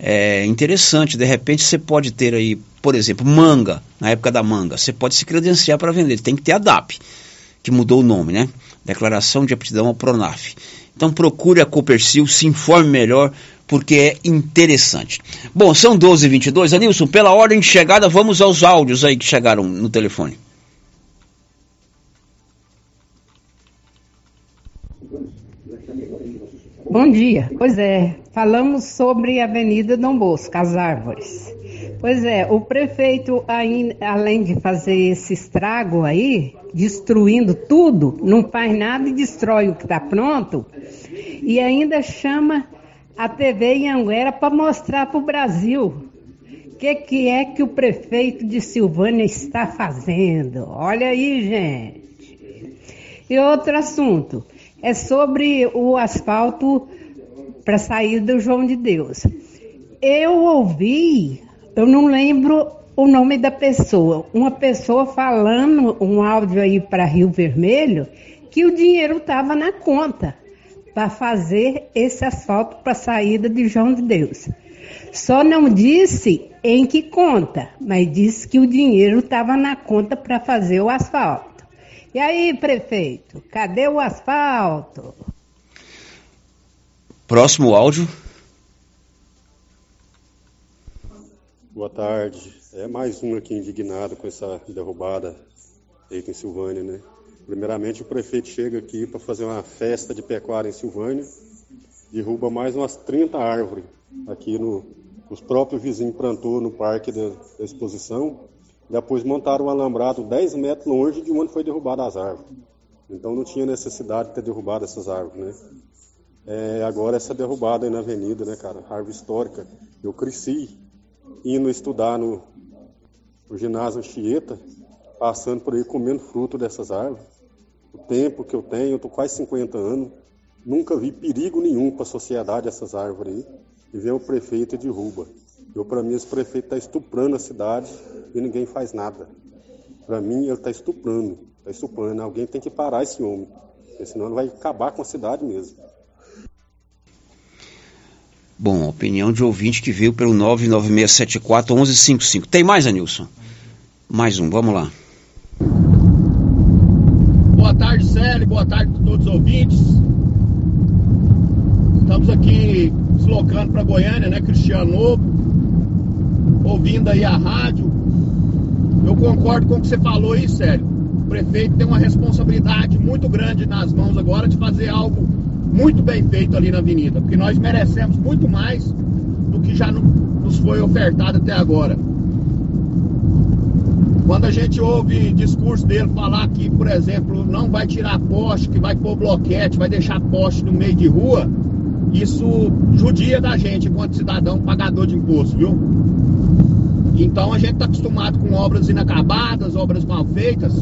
É interessante. De repente você pode ter aí, por exemplo, manga, na época da manga. Você pode se credenciar para vender. Tem que ter a DAP, que mudou o nome, né? Declaração de Aptidão ao Pronaf. Então procure a Copercil, se informe melhor, porque é interessante. Bom, são 12h22. Anilson, pela ordem de chegada, vamos aos áudios aí que chegaram no telefone. Bom dia. Pois é, falamos sobre a Avenida Dom Bosco, as árvores. Pois é, o prefeito, além de fazer esse estrago aí, destruindo tudo, não faz nada e destrói o que está pronto, e ainda chama a TV Anguera para mostrar para o Brasil o que, que é que o prefeito de Silvânia está fazendo. Olha aí, gente. E outro assunto é sobre o asfalto para sair do João de Deus. Eu ouvi, eu não lembro o nome da pessoa, uma pessoa falando um áudio aí para Rio Vermelho que o dinheiro estava na conta para fazer esse asfalto para a saída de João de Deus. Só não disse em que conta, mas disse que o dinheiro estava na conta para fazer o asfalto. E aí, prefeito, cadê o asfalto? Próximo áudio. Boa tarde. É mais um aqui indignado com essa derrubada feita em Silvânia, né? Primeiramente, o prefeito chega aqui para fazer uma festa de pecuária em Silvânia, derruba mais umas 30 árvores aqui no. Os próprios vizinhos plantou no parque da, da exposição. Depois montaram um alambrado 10 metros longe de onde foi derrubada as árvores. Então não tinha necessidade de ter derrubado essas árvores, né? É, agora essa derrubada aí na avenida, né, cara? Árvore histórica. Eu cresci indo estudar no, no ginásio Anchieta, passando por aí comendo fruto dessas árvores. O tempo que eu tenho, eu tô quase 50 anos, nunca vi perigo nenhum para a sociedade essas árvores aí. E vem o prefeito e derruba. Eu, para mim, esse prefeito está estuprando a cidade e ninguém faz nada. Para mim, ele está estuprando, está estuprando. Alguém tem que parar esse homem, porque senão ele vai acabar com a cidade mesmo. Bom, opinião de ouvinte que veio pelo 99674-1155. Tem mais, Anilson? Mais um, vamos lá. Boa tarde, Célio. Boa tarde a todos os ouvintes. Estamos aqui deslocando para Goiânia, né, Cristiano Novo, ouvindo aí a rádio. Eu concordo com o que você falou aí, Célio. O prefeito tem uma responsabilidade muito grande nas mãos agora de fazer algo muito bem feito ali na avenida, porque nós merecemos muito mais do que já nos foi ofertado até agora. Quando a gente ouve discurso dele falar que, por exemplo, não vai tirar poste, que vai pôr bloquete, vai deixar poste no meio de rua, isso judia da gente enquanto cidadão pagador de imposto, viu? Então a gente está acostumado com obras inacabadas, obras mal feitas,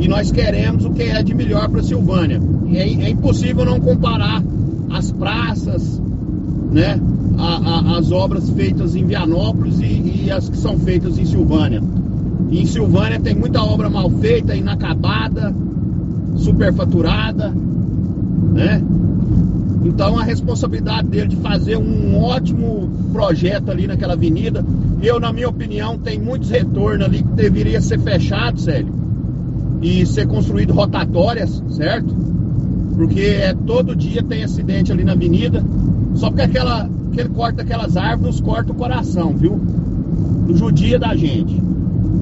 e nós queremos o que é de melhor para Silvânia. É, é, impossível não comparar as praças, né, a, a, as obras feitas em Vianópolis e, e, as que são feitas em Silvânia. E em Silvânia tem muita obra mal feita, inacabada, superfaturada, né? Então a responsabilidade dele de fazer um ótimo projeto ali naquela avenida, eu na minha opinião tem muitos retornos ali que deveria ser fechado, Célio e ser construído rotatórias, certo? Porque é, todo dia tem acidente ali na avenida, só porque aquela, que ele corta aquelas árvores corta o coração, viu? Do judia da gente.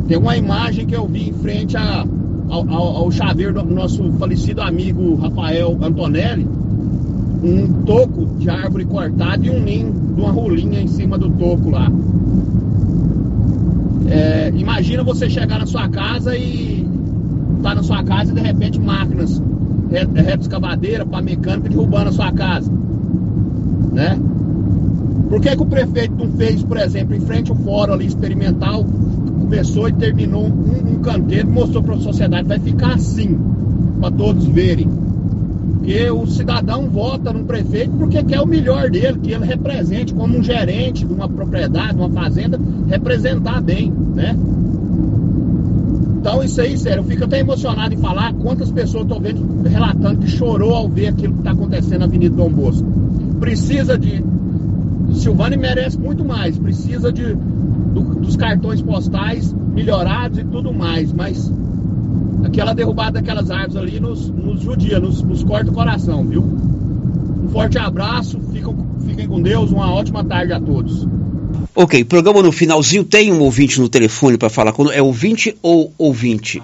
Tem uma imagem que eu vi em frente a, ao, ao, ao chaveiro do nosso falecido amigo Rafael Antonelli, um toco de árvore cortada e um ninho de uma rolinha em cima do toco lá. É, imagina você chegar na sua casa e tá na sua casa e de repente máquinas, reto escavadeira, para mecânica derrubando a sua casa. Né? Por que, que o prefeito não fez, por exemplo, em frente ao fórum ali experimental, começou e terminou um, um canteiro, mostrou para a sociedade, vai ficar assim, para todos verem. Porque o cidadão vota no prefeito porque quer o melhor dele, que ele represente como um gerente de uma propriedade, de uma fazenda, representar bem, né? Então isso aí, sério, eu fico até emocionado em falar quantas pessoas estão vendo, relatando que chorou ao ver aquilo que está acontecendo na Avenida Dom Bosco. Precisa de. Silvânia merece muito mais, precisa de do, dos cartões postais melhorados e tudo mais, mas aquela derrubada daquelas árvores ali nos, nos judia, nos, nos corta o coração, viu? Um forte abraço, fiquem, fiquem com Deus, uma ótima tarde a todos. Ok, programa no finalzinho tem um ouvinte no telefone para falar com É ouvinte ou ouvinte?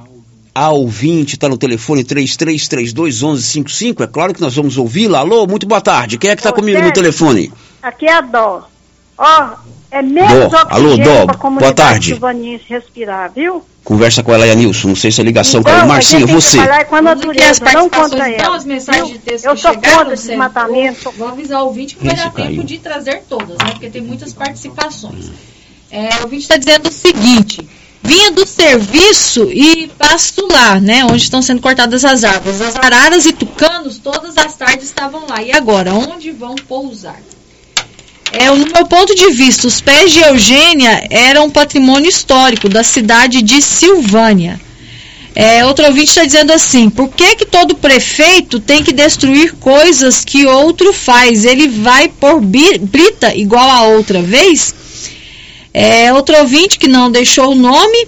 A ouvinte está no telefone 33321155. É claro que nós vamos ouvi-la. Alô, muito boa tarde. Quem é que está comigo no telefone? Aqui é a Dó. Ó, é menos Dó. Alô, Dó. Boa tarde. respirar, viu? Conversa com ela aí, Anilson. Não sei se a ligação então, caiu. Marcinho, você. Com a natureza, não contra ela. Então, as mensagens de texto eu sou contra esse desmatamento. Vou avisar o ouvinte que vai dar tempo de trazer todas, né? Porque tem muitas participações. É, o ouvinte está dizendo o seguinte. Vinha do serviço e pasto lá, né? Onde estão sendo cortadas as árvores. As araras e tucanos, todas as tardes estavam lá. E agora, onde vão pousar? É, no meu ponto de vista, os pés de Eugênia eram um patrimônio histórico da cidade de Silvânia. É, outro ouvinte está dizendo assim: por que, que todo prefeito tem que destruir coisas que outro faz? Ele vai por brita igual a outra vez? É, outro ouvinte que não deixou o nome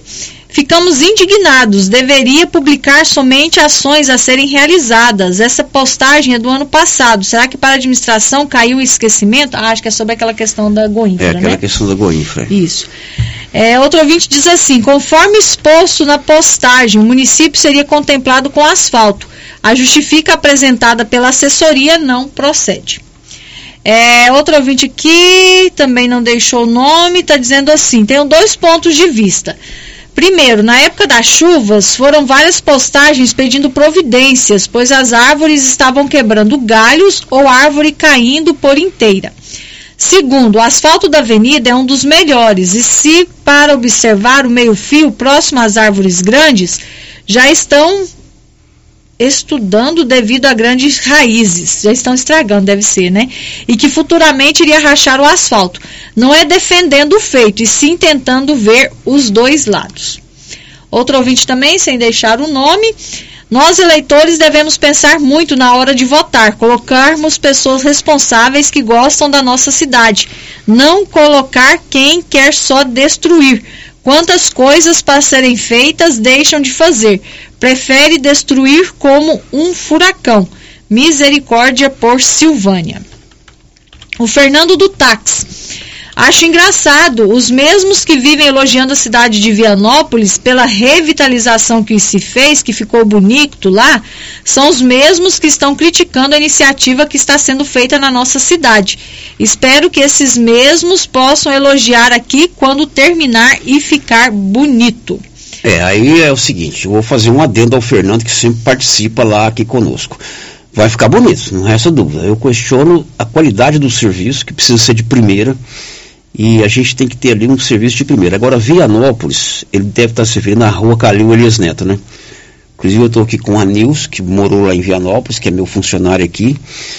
Ficamos indignados. Deveria publicar somente ações a serem realizadas. Essa postagem é do ano passado. Será que para a administração caiu o esquecimento? Ah, acho que é sobre aquela questão da Goinfra. É aquela né? questão da Goinfra. Isso. É, outro ouvinte diz assim: conforme exposto na postagem, o município seria contemplado com asfalto. A justifica apresentada pela assessoria não procede. É, outro ouvinte aqui também não deixou o nome, está dizendo assim: tenho dois pontos de vista. Primeiro, na época das chuvas, foram várias postagens pedindo providências, pois as árvores estavam quebrando galhos ou árvore caindo por inteira. Segundo, o asfalto da avenida é um dos melhores e se para observar o meio-fio próximo às árvores grandes, já estão estudando devido a grandes raízes, já estão estragando, deve ser, né? E que futuramente iria rachar o asfalto. Não é defendendo o feito, e sim tentando ver os dois lados. Outro ouvinte também, sem deixar o nome. Nós, eleitores, devemos pensar muito na hora de votar, colocarmos pessoas responsáveis que gostam da nossa cidade, não colocar quem quer só destruir. Quantas coisas para serem feitas deixam de fazer. Prefere destruir como um furacão. Misericórdia por Silvânia. O Fernando do Táxi. Acho engraçado, os mesmos que vivem elogiando a cidade de Vianópolis pela revitalização que se fez, que ficou bonito lá, são os mesmos que estão criticando a iniciativa que está sendo feita na nossa cidade. Espero que esses mesmos possam elogiar aqui quando terminar e ficar bonito. É, aí é o seguinte, eu vou fazer um adendo ao Fernando que sempre participa lá aqui conosco. Vai ficar bonito, não resta dúvida. Eu questiono a qualidade do serviço, que precisa ser de primeira e a gente tem que ter ali um serviço de primeira. Agora, Vianópolis, ele deve estar se vendo na rua Calil Elias Neto, né? Inclusive, eu estou aqui com a Nils, que morou lá em Vianópolis, que é meu funcionário aqui.